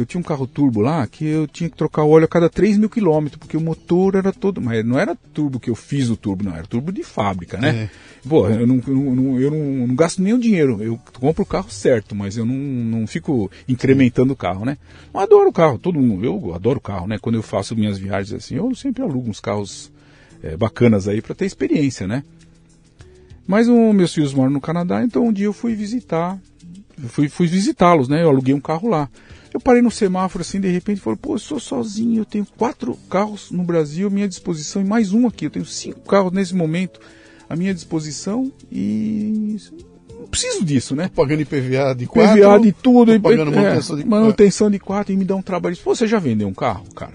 Eu tinha um carro turbo lá que eu tinha que trocar o óleo a cada 3 mil quilômetros, porque o motor era todo. Mas não era turbo que eu fiz o turbo, não, era turbo de fábrica, né? É. Pô, eu não, não, eu não, não gasto nenhum dinheiro. Eu compro o carro certo, mas eu não, não fico incrementando o carro, né? Eu adoro o carro, todo mundo. Eu adoro o carro, né? Quando eu faço minhas viagens assim, eu sempre alugo uns carros é, bacanas aí para ter experiência, né? Mas o, meus filhos moram no Canadá, então um dia eu fui visitar, fui, fui visitá-los, né? Eu aluguei um carro lá. Eu parei no semáforo assim, de repente, falei, pô, eu sou sozinho, eu tenho quatro carros no Brasil à minha disposição e mais um aqui. Eu tenho cinco carros nesse momento à minha disposição e não preciso disso, né? Tô pagando IPVA de quatro. IPVA de tudo. Tô pagando manutenção, é, de... manutenção de quatro e me dá um trabalho. Pô, você já vendeu um carro, cara?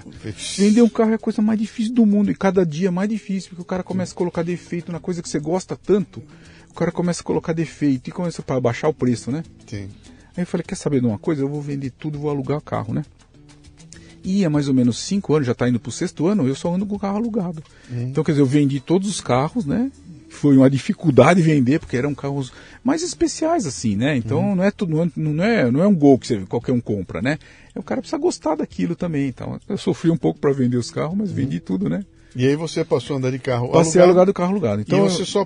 Vender um carro é a coisa mais difícil do mundo e cada dia mais difícil, porque o cara começa a colocar defeito na coisa que você gosta tanto. O cara começa a colocar defeito e começa a baixar o preço, né? Sim. Aí eu falei, quer saber de uma coisa? Eu vou vender tudo, vou alugar o carro, né? E há mais ou menos cinco anos, já está indo para o sexto ano, eu só ando com o carro alugado. Uhum. Então, quer dizer, eu vendi todos os carros, né? Foi uma dificuldade vender, porque eram carros mais especiais, assim, né? Então, uhum. não, é tudo, não, é, não é um gol que você, qualquer um compra, né? O cara precisa gostar daquilo também. Então, eu sofri um pouco para vender os carros, mas uhum. vendi tudo, né? E aí você passou a andar de carro Passei alugado? alugado carro alugado. Então, e você eu... só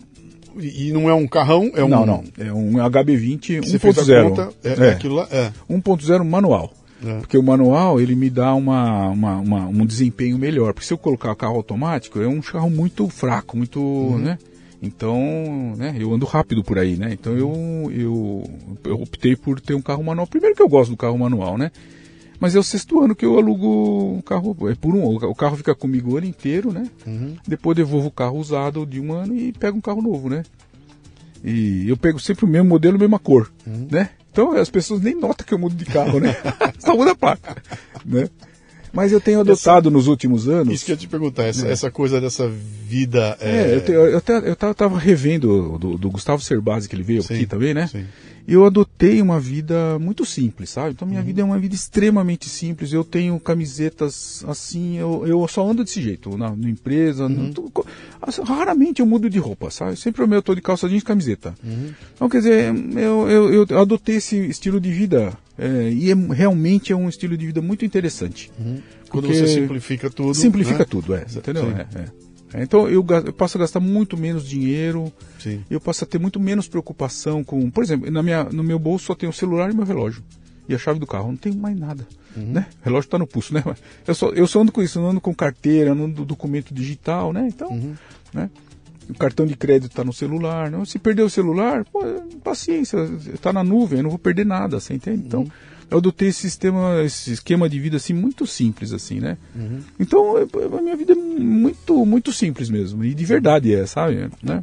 e não é um carrão, é um. Não, não. É um HB20 1.0. É, é, aquilo lá? É. 1.0 manual. É. Porque o manual ele me dá uma, uma, uma, um desempenho melhor. Porque se eu colocar o carro automático, é um carro muito fraco, muito. Uhum. né? Então, né, eu ando rápido por aí, né? Então eu, eu, eu optei por ter um carro manual. Primeiro que eu gosto do carro manual, né? Mas é o sexto ano que eu alugo um carro. É por um O carro fica comigo o ano inteiro, né? Uhum. Depois devolvo o carro usado de um ano e pego um carro novo, né? E eu pego sempre o mesmo modelo, a mesma cor, uhum. né? Então as pessoas nem notam que eu mudo de carro, né? (laughs) Só muda a placa, né? Mas eu tenho adotado essa, nos últimos anos. Isso que eu te perguntar, essa, é. essa coisa dessa vida. É, é eu, te, eu, eu tava revendo do, do Gustavo Cerbasi, que ele veio sim, aqui também, né? Sim eu adotei uma vida muito simples, sabe? Então minha uhum. vida é uma vida extremamente simples. Eu tenho camisetas assim, eu, eu só ando desse jeito, na, na empresa. Uhum. No, assim, raramente eu mudo de roupa, sabe? Sempre eu tô de calça jeans e camiseta. Uhum. Então, quer dizer, eu, eu, eu, adotei esse estilo de vida é, e é, realmente é um estilo de vida muito interessante. Uhum. Quando você simplifica tudo. Simplifica né? tudo, é. Entendeu? É, é. É, então eu, eu, passo a gastar muito menos dinheiro, Sim. eu passo a ter muito menos preocupação com. Por exemplo, na minha, no meu bolso só tem o celular e meu relógio. E a chave do carro, não tenho mais nada. Uhum. Né? O relógio está no pulso, né? (laughs) Eu só, eu só ando com isso, não ando com carteira, não ando documento digital, né? Então, uhum. né? O cartão de crédito está no celular. Não? Se perder o celular, pô, paciência, está na nuvem, eu não vou perder nada, você entende? Então, uhum eu adotei esse sistema, esse esquema de vida assim muito simples assim, né? Uhum. Então a minha vida é muito muito simples mesmo e de verdade é, sabe? Né?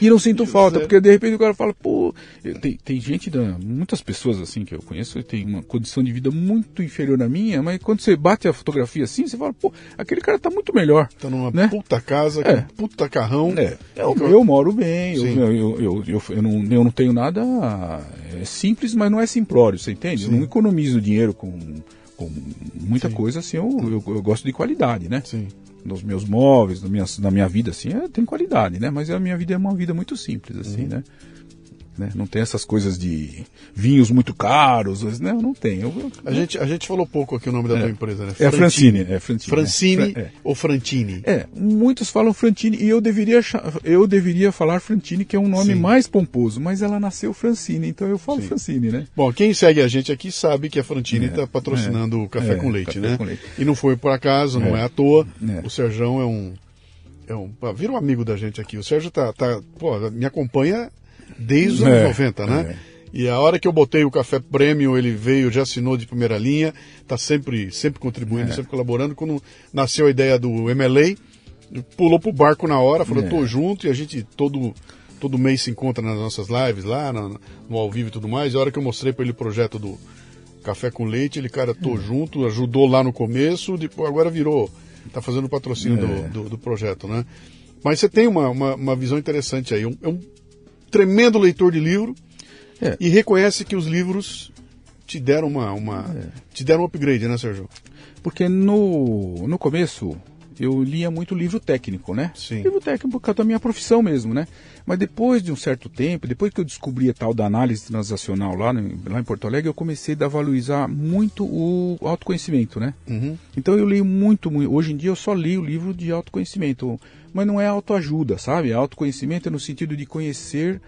E não sinto falta, porque de repente o cara fala, pô, tem, tem gente, da, muitas pessoas assim que eu conheço, tem uma condição de vida muito inferior à minha, mas quando você bate a fotografia assim, você fala, pô, aquele cara tá muito melhor. Tá numa né? puta casa, é. com puta carrão. É. Eu, eu, moro bem, eu, eu, eu, eu, eu, não, eu não tenho nada é simples, mas não é simplório, você entende? Sim. Eu não economizo dinheiro com, com muita Sim. coisa assim, eu, eu, eu gosto de qualidade, né? Sim nos meus móveis, na minha, na minha vida, assim, é, tem qualidade, né? Mas a minha vida é uma vida muito simples, assim, uhum. né? Né? Não tem essas coisas de vinhos muito caros, né? Não tem. Eu, eu, a, gente, a gente falou pouco aqui o nome da é. tua empresa, né? É Francine. É Francine, Francine é. ou Frantini? É, muitos falam Frantini e eu deveria, eu deveria falar Frantini, que é um nome Sim. mais pomposo, mas ela nasceu Francine, então eu falo Sim. Francine, né? Bom, quem segue a gente aqui sabe que a Frantini está é, patrocinando o Café, é, com, leite, café né? com Leite, E não foi por acaso, não é, à toa. O Serjão é um. É um, vira um amigo da gente aqui. O Sérgio tá, tá pô, me acompanha desde os anos é, 90, né? É. E a hora que eu botei o café premium, ele veio, já assinou de primeira linha, está sempre, sempre contribuindo, é. sempre colaborando. Quando nasceu a ideia do MLA, pulou pro barco na hora, falou, é. tô junto, e a gente todo, todo mês se encontra nas nossas lives lá, no, no ao vivo e tudo mais. E a hora que eu mostrei para ele o projeto do Café com Leite, ele, cara, tô é. junto, ajudou lá no começo, depois agora virou, tá fazendo o patrocínio do, é. do, do, projeto, né? Mas você tem uma, uma, uma visão interessante aí. É um tremendo leitor de livro é. e reconhece que os livros te deram uma, uma é. te deram um upgrade, né, Sérgio? Porque no, no começo eu lia muito livro técnico, né? Sim. Livro técnico por causa da minha profissão mesmo, né? Mas depois de um certo tempo, depois que eu descobri a tal da análise transacional lá, lá em Porto Alegre, eu comecei a valorizar muito o autoconhecimento, né? Uhum. Então eu leio muito, muito. Hoje em dia eu só leio livro de autoconhecimento mas não é autoajuda, sabe? Autoconhecimento é no sentido de conhecer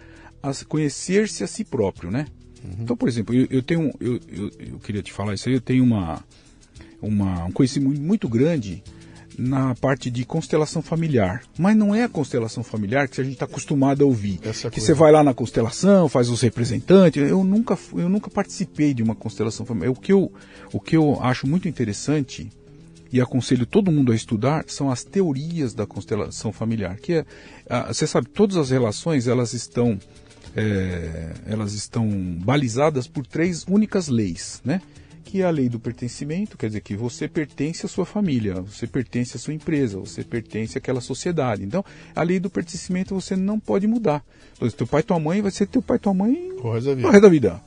conhecer-se a si próprio, né? Uhum. Então, por exemplo, eu, eu tenho, eu, eu, eu, queria te falar isso aí, eu tenho uma, uma, um conhecimento muito grande na parte de constelação familiar. Mas não é a constelação familiar que a gente está acostumado a ouvir. Essa que coisa. você vai lá na constelação, faz os representantes. Eu nunca, eu nunca participei de uma constelação familiar. O que eu, o que eu acho muito interessante e aconselho todo mundo a estudar são as teorias da constelação familiar, que é, você sabe, todas as relações elas estão é, elas estão balizadas por três únicas leis, né? Que é a lei do pertencimento, quer dizer que você pertence à sua família, você pertence à sua empresa, você pertence àquela sociedade. Então, a lei do pertencimento você não pode mudar. Então, teu pai e tua mãe vai ser teu pai e tua mãe o resto da vida. da vida.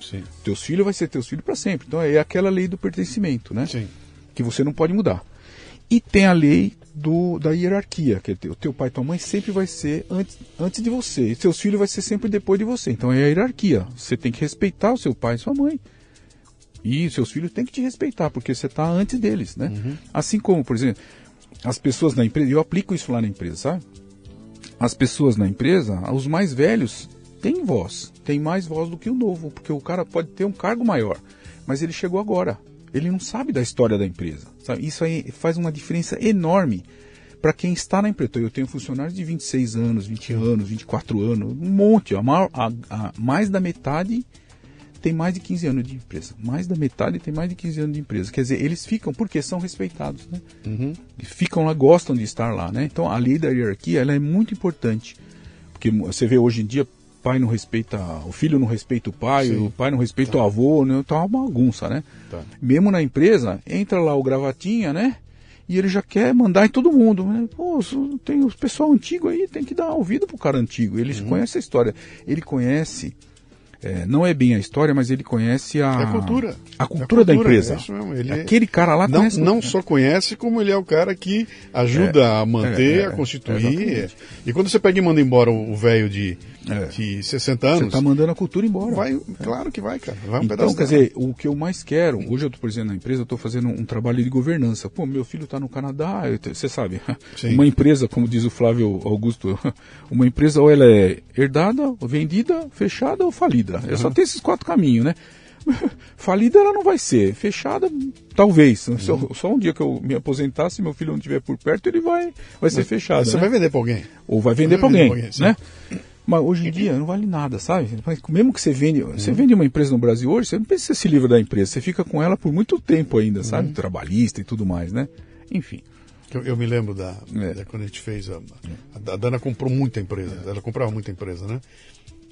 Teus filhos vai ser teus filhos para sempre. Então, é aquela lei do pertencimento, né? Sim que você não pode mudar. E tem a lei do, da hierarquia, que o teu pai e tua mãe sempre vai ser antes, antes de você, e seus filhos vai ser sempre depois de você. Então é a hierarquia. Você tem que respeitar o seu pai e sua mãe. E seus filhos têm que te respeitar, porque você está antes deles, né? Uhum. Assim como, por exemplo, as pessoas na empresa, eu aplico isso lá na empresa, sabe? As pessoas na empresa, os mais velhos, têm voz, têm mais voz do que o novo, porque o cara pode ter um cargo maior, mas ele chegou agora. Ele não sabe da história da empresa. Sabe? Isso aí faz uma diferença enorme para quem está na empresa. Eu tenho funcionários de 26 anos, 20 anos, 24 anos, um monte. A, maior, a, a mais da metade tem mais de 15 anos de empresa. Mais da metade tem mais de 15 anos de empresa. Quer dizer, eles ficam porque são respeitados, né? Uhum. Ficam lá, gostam de estar lá, né? Então a lei da hierarquia ela é muito importante. Porque você vê hoje em dia pai não respeita, o filho não respeita o pai, Sim. o pai não respeita tá. o avô, né? Tá uma bagunça, né? Tá. Mesmo na empresa, entra lá o gravatinha, né? E ele já quer mandar em todo mundo. Né? Pô, tem o pessoal antigo aí, tem que dar ouvido pro cara antigo. Ele uhum. conhece a história. Ele conhece é, não é bem a história, mas ele conhece a, é a cultura. A cultura, a cultura da empresa. É ele Aquele cara lá não, conhece. Não só conhece, como ele é o cara que ajuda é, a manter, é, a constituir. e quando você pega e manda embora o velho de, de 60 anos. Você está mandando a cultura embora. Vai, Claro que vai, cara. Vai um então, quer dizer, o que eu mais quero, hoje eu estou, por exemplo, na empresa, eu estou fazendo um trabalho de governança. Pô, meu filho está no Canadá, você sabe. Sim. Uma empresa, como diz o Flávio Augusto, (laughs) uma empresa ou ela é herdada, vendida, fechada ou falida falida. Uhum. Só tem esses quatro caminhos, né? (laughs) falida ela não vai ser, fechada talvez. Uhum. Só, só, um dia que eu me aposentar, se meu filho não estiver por perto, ele vai, vai ser fechado. Você né? vai vender para alguém? Ou vai vender para alguém, alguém né? Mas hoje em dia não vale nada, sabe? Mesmo que você vende, uhum. você vende uma empresa no Brasil hoje, você não precisa se livra da empresa, você fica com ela por muito tempo ainda, sabe? Uhum. Trabalhista e tudo mais, né? Enfim. Eu, eu me lembro da, é. da, quando a gente fez a, a, a Dana comprou muita empresa, é. ela comprava muita empresa, né?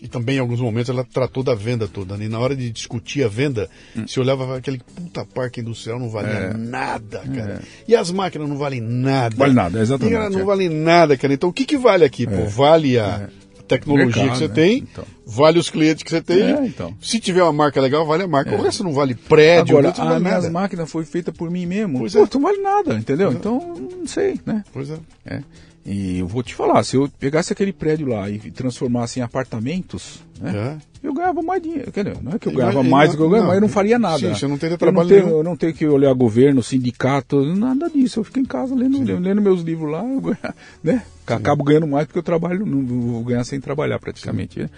E também, em alguns momentos, ela tratou da venda toda. Né? E na hora de discutir a venda, hum. se olhava aquele puta parque industrial, não valia é. nada, cara. É. E as máquinas não valem nada. Vale nada, exatamente. E não é. valem nada, cara. Então, o que, que vale aqui? Pô, é. vale a é. Tecnologia Mercado, que você né? tem, então. vale os clientes que você tem. É, então. Se tiver uma marca legal, vale a marca. É. O resto não vale prédio, Agora, não vale a minha máquina foi feita por mim mesmo. Pois Pô, é. não vale nada, entendeu? Então, não sei, né? Pois é. E eu vou te falar, se eu pegasse aquele prédio lá e transformasse em apartamentos, né, é. eu ganhava mais dinheiro. Não é que eu ganhava mais do que eu ganhava, mas eu não faria nada. Sim, você não teria trabalho eu não tenho, eu não tenho que olhar governo, sindicato, nada disso. Eu fico em casa lendo, lendo meus livros lá, eu né? Acabo ganhando mais porque eu trabalho, não vou ganhar sem trabalhar praticamente. Né?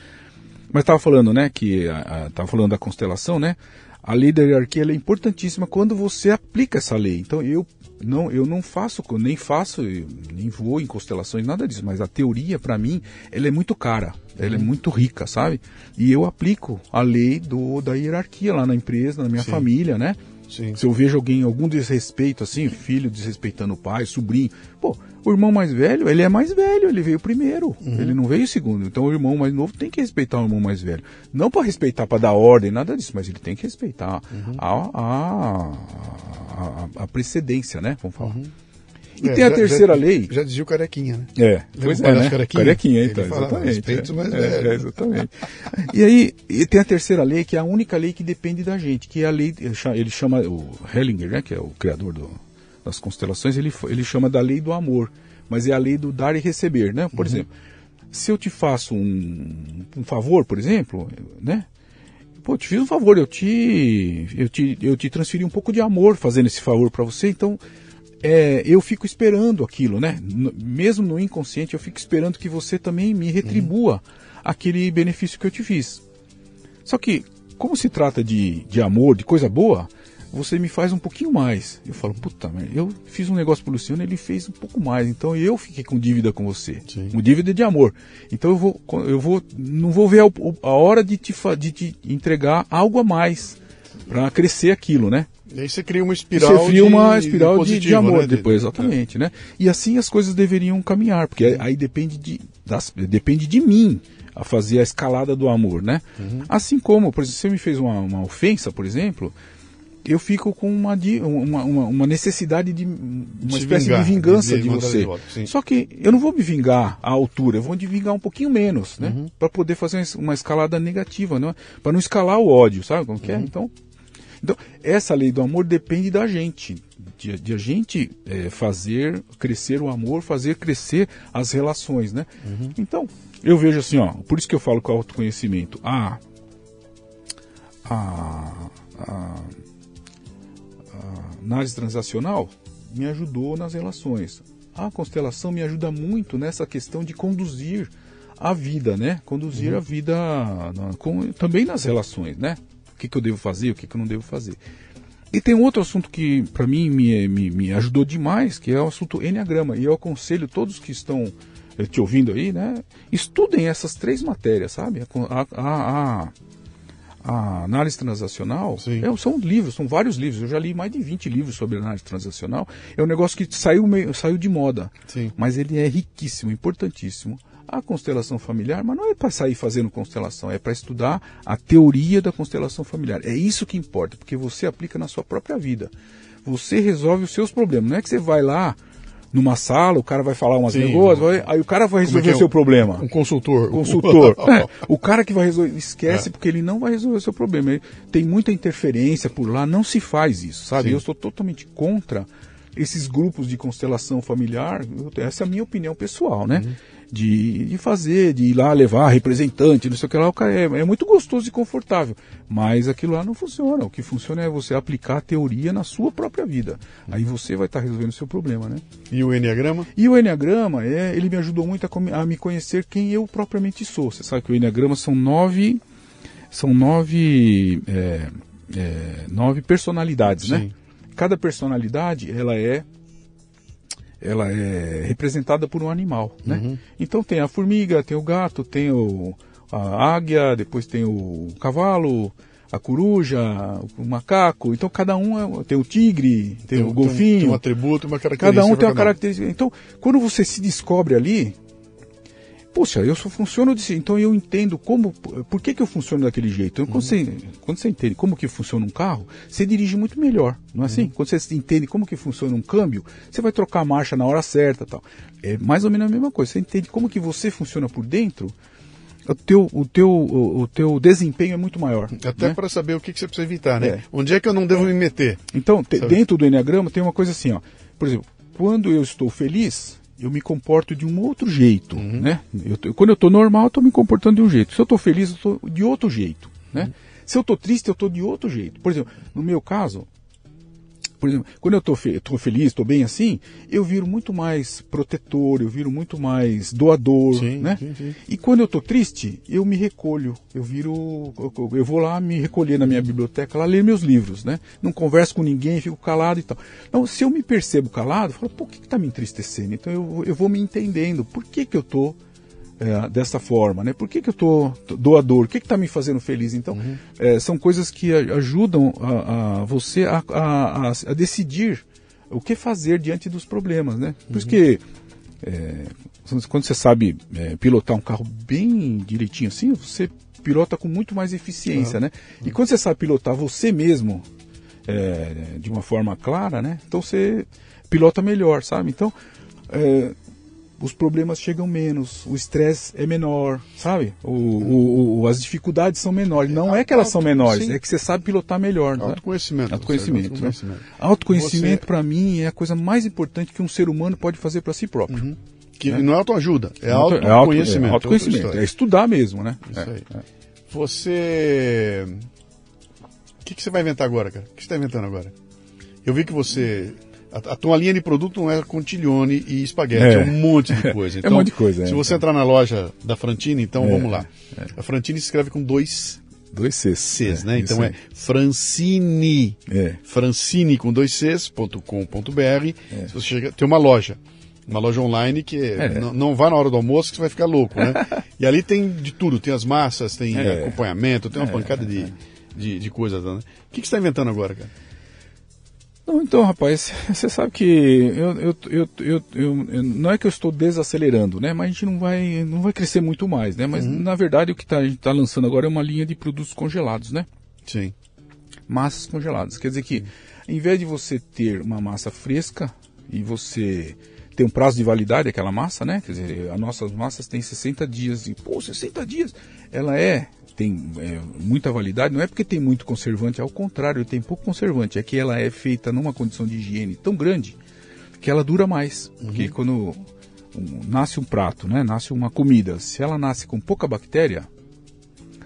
Mas estava falando, né, que estava falando da constelação, né? A lei da hierarquia é importantíssima quando você aplica essa lei. Então eu não, eu não faço, nem faço, nem vou em constelações, nada disso, mas a teoria, para mim, ela é muito cara, ela é uhum. muito rica, sabe? E eu aplico a lei do, da hierarquia lá na empresa, na minha Sim. família, né? Sim. Se eu vejo alguém, algum desrespeito, assim, filho desrespeitando o pai, sobrinho, pô, o irmão mais velho, ele é mais velho, ele veio primeiro, uhum. ele não veio segundo. Então o irmão mais novo tem que respeitar o irmão mais velho. Não para respeitar, para dar ordem, nada disso, mas ele tem que respeitar uhum. a, a, a, a, precedência, né? Vamos falar. Uhum. E é, tem a já, terceira já, lei. Já dizia o Carequinha, né? É, pois é, né? Carequinha, carequinha então, Ele exatamente. Respeito, mas é, é, exatamente. e aí, e tem a terceira lei, que é a única lei que depende da gente, que é a lei, ele chama, o Hellinger, né, que é o criador do, das constelações, ele, ele chama da lei do amor, mas é a lei do dar e receber, né? Por uhum. exemplo, se eu te faço um, um favor, por exemplo, né? Pô, te fiz um favor, eu te, eu te, eu te transferi um pouco de amor fazendo esse favor para você, então é, eu fico esperando aquilo, né? No, mesmo no inconsciente, eu fico esperando que você também me retribua uhum. aquele benefício que eu te fiz. Só que, como se trata de, de amor, de coisa boa, você me faz um pouquinho mais. Eu falo, puta, eu fiz um negócio pro Luciano, ele fez um pouco mais. Então eu fiquei com dívida com você. Sim. Com dívida de amor. Então eu vou, eu vou, não vou ver a, a hora de te, de te entregar algo a mais para crescer aquilo, né? E aí você cria uma espiral. Você cria uma espiral de, positivo, de, de amor né? depois, exatamente, é. né? E assim as coisas deveriam caminhar, porque aí depende de, das, depende de mim a fazer a escalada do amor, né? Uhum. Assim como, por exemplo, você me fez uma, uma ofensa, por exemplo, eu fico com uma, uma, uma, uma necessidade de uma espécie vingar, de vingança de, de você. De Só que eu não vou me vingar à altura, eu vou me vingar um pouquinho menos, né? Uhum. Para poder fazer uma escalada negativa, né? Para não escalar o ódio, sabe como que é? Uhum. Então, Então, essa lei do amor depende da gente, de, de a gente é, fazer crescer o amor, fazer crescer as relações, né? Uhum. Então, eu vejo assim, ó, por isso que eu falo com o autoconhecimento. A, a, a, a análise transacional me ajudou nas relações. A constelação me ajuda muito nessa questão de conduzir a vida, né? Conduzir uhum. a vida na, com, também nas relações, né? O que, que eu devo fazer, o que, que eu não devo fazer. E tem outro assunto que para mim me, me, me, ajudou demais, que é o assunto Enneagrama. E eu aconselho todos que estão eh, te ouvindo aí, né? Estudem essas três matérias, sabe? A, a, a, a análise transacional é, são livros, são vários livros. Eu já li mais de 20 livros sobre análise transacional. É um negócio que saiu, meio, saiu de moda, Sim. mas ele é riquíssimo, importantíssimo a constelação familiar, mas não é para sair fazendo constelação, é para estudar a teoria da constelação familiar. É isso que importa, porque você aplica na sua própria vida. Você resolve os seus problemas. Não é que você vai lá numa sala, o cara vai falar umas negócios, vai, aí o cara vai é resolver é o seu problema. Um consultor. Consultor. (laughs) é, o cara que vai resolver, esquece é. porque ele não vai resolver o seu problema. Ele, tem muita interferência por lá, não se faz isso, sabe? Sim. Eu sou totalmente contra esses grupos de constelação familiar, essa é a minha opinião pessoal, né? Uhum de, de fazer, de ir lá levar representante, não sei o que lá, o cara é, é muito gostoso e confortável. Mas aquilo lá não funciona. O que funciona é você aplicar a teoria na sua própria vida. Aí você vai estar resolvendo o seu problema, né? E o Enneagrama? E o Enneagrama, é, ele me ajudou muito a, a me conhecer quem eu propriamente sou. Você sabe que o Enneagrama são nove. São nove. É, é, nove personalidades, né? Sim. né? Cada personalidade, ela é ela é representada por um animal, né? Uhum. Então tem a formiga, tem o gato, tem o, a águia, depois tem o cavalo, a coruja, o macaco. Então cada um é, tem o tigre, tem, tem o golfinho. Tem um atributo, uma característica. Cada um tem uma característica. Então quando você se descobre ali, Poxa, eu só funciono desse Então eu entendo como. Por que, que eu funciono daquele jeito? Então, quando, uhum. você, quando você entende como que funciona um carro, você dirige muito melhor, não é assim? Uhum. Quando você entende como que funciona um câmbio, você vai trocar a marcha na hora certa tal. É mais ou menos a mesma coisa. Você entende como que você funciona por dentro, o teu, o teu, o, o teu desempenho é muito maior. Até né? para saber o que, que, você precisa evitar, né? É. Onde é que eu não devo me meter? Então, te, dentro do Enneagrama tem uma coisa assim, ó. Por exemplo, quando eu estou feliz, eu me comporto de um outro jeito, uhum. né? Eu, quando eu estou normal, eu estou me comportando de um jeito. Se eu estou feliz, eu estou de outro jeito, né? Uhum. Se eu estou triste, eu estou de outro jeito. Por exemplo, no meu caso, por exemplo, quando eu estou fe feliz, estou bem assim, eu viro muito mais protetor, eu viro muito mais doador, sim, né? Sim, sim. E quando eu estou triste, eu me recolho, eu viro, eu vou lá me recolher na minha biblioteca, lá ler meus livros, né? Não converso com ninguém, fico calado e tal. Então, se eu me percebo calado, eu falo, o que está me entristecendo? Então eu, eu vou me entendendo, por que que eu estou é, dessa forma, né? Por que, que eu tô doador? O que está me fazendo feliz? Então, uhum. é, são coisas que ajudam a, a você a, a, a, decidir o que fazer diante dos problemas, né? Por uhum. isso que é, quando você sabe é, pilotar um carro bem direitinho assim, você pilota com muito mais eficiência, uhum. né? E quando você sabe pilotar você mesmo é, de uma forma clara, né? Então você pilota melhor, sabe? Então é, os problemas chegam menos, o estresse é menor, sabe? O, o, o, as dificuldades são menores. Não é que elas são menores, sim. é que você sabe pilotar melhor. Né? Autoconhecimento. Autoconhecimento. Autoconhecimento, né? Autoconhecimento você... para mim, é a coisa mais importante que um ser humano pode fazer para si próprio. Uhum. Que né? não é autoajuda, é, é autoconhecimento. É, autoconhecimento, é, estudar mesmo, né? Isso é, aí. É. Você. O que, que você vai inventar agora, cara? O que você está inventando agora? Eu vi que você a, a, tua linha de produto não é contiglione e espaguete, é, é um monte de (laughs) coisa. Então, é um monte de coisa. Se é, você entrar na loja da Frantini, então é, vamos lá. É. A Frantini se escreve com dois Dois Cs. Cs, né? Então é Francine. É. Francine com dois Cs.com.br. É. Se você chega, tem uma loja. Uma loja online que é. não, não vá na hora do almoço que você vai ficar louco, né? (laughs) e ali tem de tudo. Tem as massas, tem é. acompanhamento, tem uma pancada de, de, de coisas. Né? O que, que você está inventando agora, cara? Não, então, rapaz, (laughs) você sabe que eu, eu, eu, eu, não é que eu estou desacelerando, né? Mas a gente não vai, não vai crescer muito mais, né? Mas uhum. na verdade o que tá, a gente está lançando agora é uma linha de produtos congelados, né? Sim. Massas congeladas. Quer dizer que, em vez de você ter uma massa fresca e você ter um prazo de validade aquela massa, né? Quer dizer, as nossas massas têm 60 dias e, pô, 60 dias, ela é tem é, muita validade, não é porque tem muito conservante, ao contrário, tem pouco conservante, é que ela é feita numa condição de higiene tão grande que ela dura mais. Uhum. Porque quando um, nasce um prato, né, nasce uma comida, se ela nasce com pouca bactéria,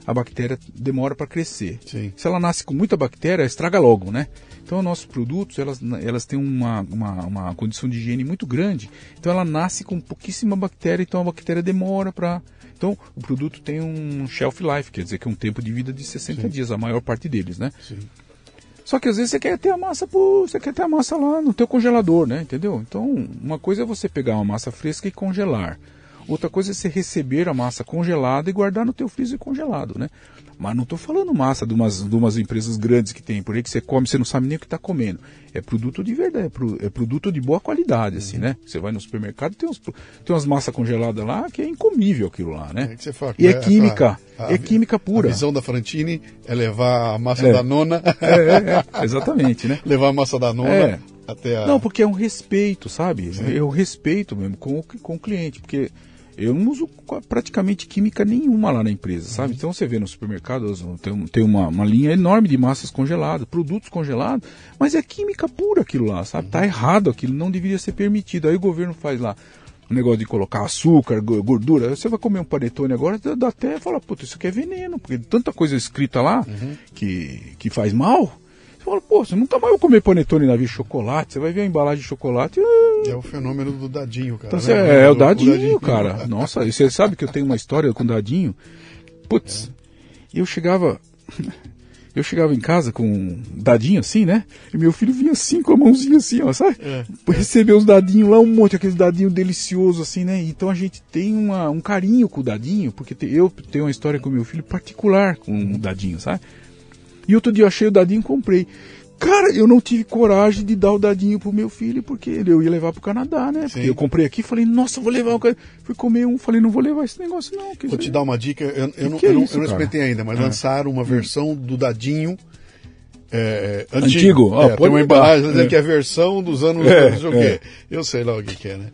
a bactéria demora para crescer. Sim. Se ela nasce com muita bactéria, estraga logo, né? Então, nossos produtos, elas, elas têm uma, uma, uma condição de higiene muito grande. Então, ela nasce com pouquíssima bactéria, então a bactéria demora para... Então, o produto tem um shelf life, quer dizer que é um tempo de vida de 60 Sim. dias, a maior parte deles, né? Sim. Só que às vezes você quer ter a massa, pô, você quer ter a massa lá no teu congelador, né? Entendeu? Então, uma coisa é você pegar uma massa fresca e congelar. Outra coisa é você receber a massa congelada e guardar no teu freezer congelado, né? Mas não estou falando massa de umas, de umas empresas grandes que tem por aí que você come, você não sabe nem o que está comendo. É produto de verdade, é, pro, é, produto de boa qualidade, assim, uhum. né? Você vai no supermercado tem, uns, tem umas massas congeladas lá que é incomível aquilo lá, né? É fala, e é, é química, a, a, é química pura. A visão da Frantini é levar a massa é. da nona. É, é, é, exatamente, né? (laughs) levar a massa da nona até a... Não, porque é um respeito, sabe? É o respeito mesmo com, com o cliente, porque eu não uso praticamente química nenhuma lá na empresa, sabe? Uhum. Então você vê no supermercado, tem, tem uma, uma, linha enorme de massas congeladas, produtos congelados, mas é química pura aquilo lá, sabe? Tá uhum. Tá errado aquilo, não deveria ser permitido. Aí o governo faz lá um negócio de colocar açúcar, gordura. Você vai comer um panetone agora, dá até fala, puta, isso aqui é veneno, porque tanta coisa escrita lá uhum. que, que faz mal. Você fala, pô, você nunca mais vai comer panetone na via chocolate, você vai ver a embalagem de chocolate. Uh... É o fenômeno do dadinho, cara. Então, né? É, é o, dadinho, o dadinho, cara. (laughs) Nossa, você sabe que eu tenho uma história com o dadinho? Putz, é. eu chegava. (laughs) Eu chegava em casa com um dadinho assim, né? E meu filho vinha assim, com a mãozinha assim, ó, sabe? É. Receber os dadinhos lá, um monte, aqueles dadinhos deliciosos assim, né? Então a gente tem uma, um carinho com o dadinho, porque eu tenho uma história com meu filho particular com o dadinho, sabe? E outro dia eu achei o dadinho e comprei. Cara, eu não tive coragem de dar o dadinho pro meu filho, porque eu ia levar pro Canadá, né? Porque eu comprei aqui falei, nossa, vou levar o cara. Fui comer um, falei, não vou levar esse negócio, não. Vou te dar uma dica, eu, eu, não, é eu, não, eu não experimentei ainda, mas é. lançaram uma versão do dadinho. É, antigo. antigo. Ah, é, tem uma embalagem é. que é a versão dos anos. É, não sei o quê. Eu sei lá o que, que é, né?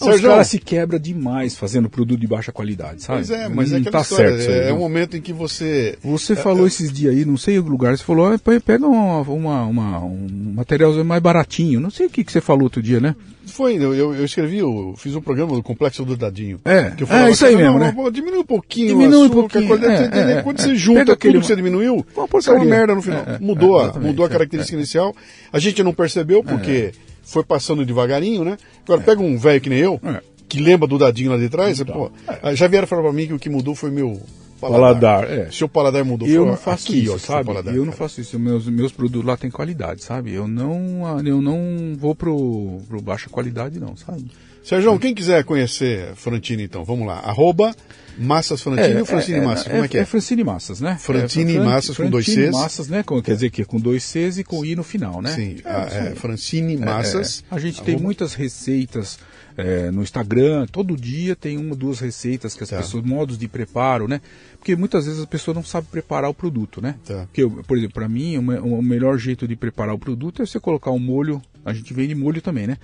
Não, os caras se quebra demais fazendo produto de baixa qualidade, sabe? Pois é, mas não é tá história, certo. É, é um momento em que você. Você é, falou é, esses dias aí, não sei o lugar, você falou, ah, pega uma, uma, uma, um material mais baratinho. Não sei o que, que você falou outro dia, né? Foi, eu, eu escrevi, eu fiz um programa do Complexo do Dadinho. É, que eu falava, é isso aí mesmo, né? Diminui um pouquinho diminui açúcar, um pouquinho, qualidade, é, é, quando é, você junta aquele... tudo que você diminuiu, é uma merda no final. mudou, a, mudou a característica inicial. A gente não percebeu porque foi passando devagarinho, né? Agora pega um velho que nem eu, que lembra do dadinho lá de trás, então, pô, é. já vieram falar pra mim que o que mudou foi meu paladar. paladar é. Seu paladar mudou. Eu não faço aqui, isso, ó, sabe? Paladar, eu não faço isso. Meus, meus produtos lá têm qualidade, sabe? Eu não, eu não vou pro, pro baixa qualidade, não, sabe? Sérgio, quem quiser conhecer Frantini, então, vamos lá. Arroba Massas Frantini é, ou Francine é, Massas? Como é, que é? É Francine Massas, né? Frantini é, Massas com dois Cs. Massas, né? Com, quer dizer que com dois Cs e com I no final, né? Sim, é, Francine Massas. a gente arroba... tem muitas receitas é, no Instagram, todo dia tem uma, duas receitas que as tá. pessoas, modos de preparo, né? Porque muitas vezes a pessoa não sabe preparar o produto, né? Tá. Porque, por exemplo, para mim, o, o melhor jeito de preparar o produto é você colocar um molho, a gente vende molho também, né?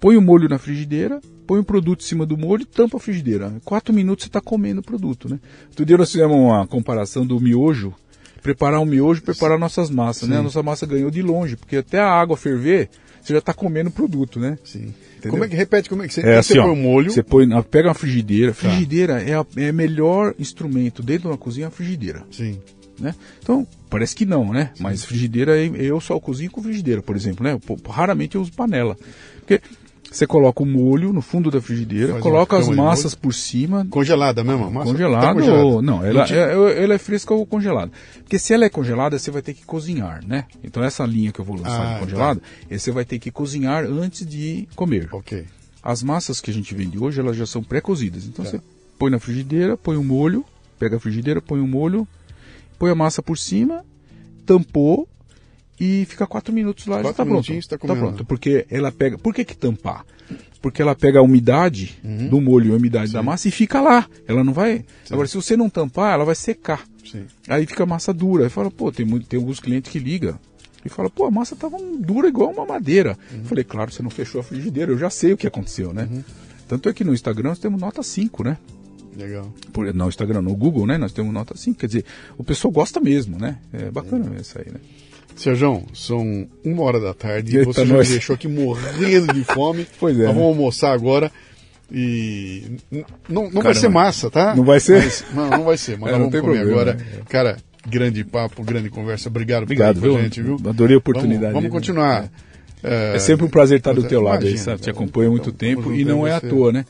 Põe o molho na frigideira, põe o produto em cima do molho e tampa a frigideira. Quatro minutos você está comendo o produto, né? Outro dia nós fizemos uma comparação do miojo, preparar um miojo, preparar nossas massas, né? Sim. né? A nossa massa ganhou de longe, porque até a água ferver, você já está comendo o produto, né? Sim. Entendeu? Como é que repete como é que você, é, assim, você põe o molho? Você põe, pega uma frigideira. Tá. Frigideira é, é o melhor instrumento dentro de uma cozinha, a frigideira. Sim. Né? Então, parece que não, né? Sim. Mas frigideira, eu só cozinho com frigideira, por exemplo, né? Raramente eu uso panela. Porque você coloca o molho no fundo da frigideira, Faz coloca as massas por cima. Congelada mesmo? Massa? Congelada tá ou. Não, ela, é, ela é fresca ou congelada. Porque se ela é congelada, você vai ter que cozinhar, né? Então essa linha que eu vou lançar ah, de congelada, tá. você vai ter que cozinhar antes de comer. Ok. As massas que a gente vende hoje, elas já são pré-cozidas. Então tá. você põe na frigideira, põe o um molho, pega a frigideira, põe o um molho, põe a massa por cima, tampou, e fica quatro minutos lá quatro já está pronto. Tá, tá pronto. Porque ela pega. Por que, que tampar? Porque ela pega a umidade uhum. do molho e a umidade Sim. da massa e fica lá. Ela não vai. Sim. Agora, se você não tampar, ela vai secar. Sim. Aí fica a massa dura. Aí fala, pô, tem, muito, tem alguns clientes que ligam e fala, pô, a massa tava dura igual uma madeira. Uhum. Falei, claro, você não fechou a frigideira, eu já sei o que aconteceu, né? Uhum. Tanto é que no Instagram nós temos nota 5, né? Legal. Por, no Instagram, no Google, né? Nós temos nota assim. Quer dizer, o pessoal gosta mesmo, né? É bacana é. isso aí, né? Sérgio, são uma hora da tarde e você já me deixou aqui morrendo de fome. (laughs) pois é. Nós vamos almoçar agora. E não, não vai ser massa, tá? Não vai ser? Mas, não, não vai ser, mas é, nós vamos comer problema, agora. Né? Cara, grande papo, grande conversa. Obrigado, Obrigado por viu? gente, viu? Adorei a oportunidade. Vamos, vamos continuar. É. É, sempre um prazer estar do teu lado aí, sabe? Te acompanho há muito então, tempo e não é à toa, né?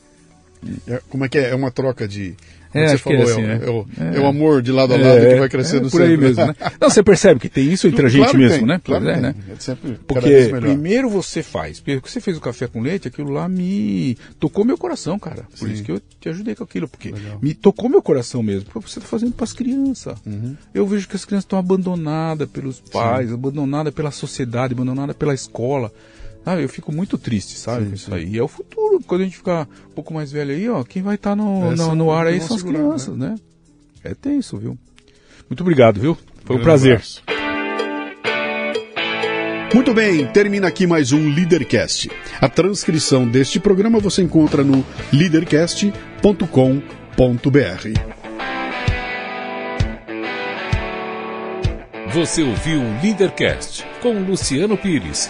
É, como é que é? É uma troca de é, você falou, é, assim, é, é, o, é, é, o, amor de lado a lado que vai crescendo é, por aí mesmo, né? (laughs) Não, você percebe que tem isso entre a gente claro mesmo, tem, né? Claro é, né? Porque primeiro você faz, porque você fez o café com leite, aquilo lá me tocou meu coração, cara. Por Sim. isso que eu te ajudei com aquilo, porque Legal. me tocou meu coração mesmo. Porque você está fazendo para as crianças. Uhum. Eu vejo que as crianças estão abandonadas pelos pais, Sim. abandonadas pela sociedade, abandonadas pela escola. Eu fico muito triste, sabe? Sim, isso sim. aí. E é o futuro. Quando a gente ficar um pouco mais velho aí, ó, quem vai estar tá no, no, no, ar aí são as crianças, né? né? É tenso, viu? Muito obrigado, viu? Foi um prazer. Abraço. Muito bem, termina aqui mais um Leadercast. A transcrição deste programa você encontra no leadercast.com.br. Você ouviu o Leadercast com Luciano Pires.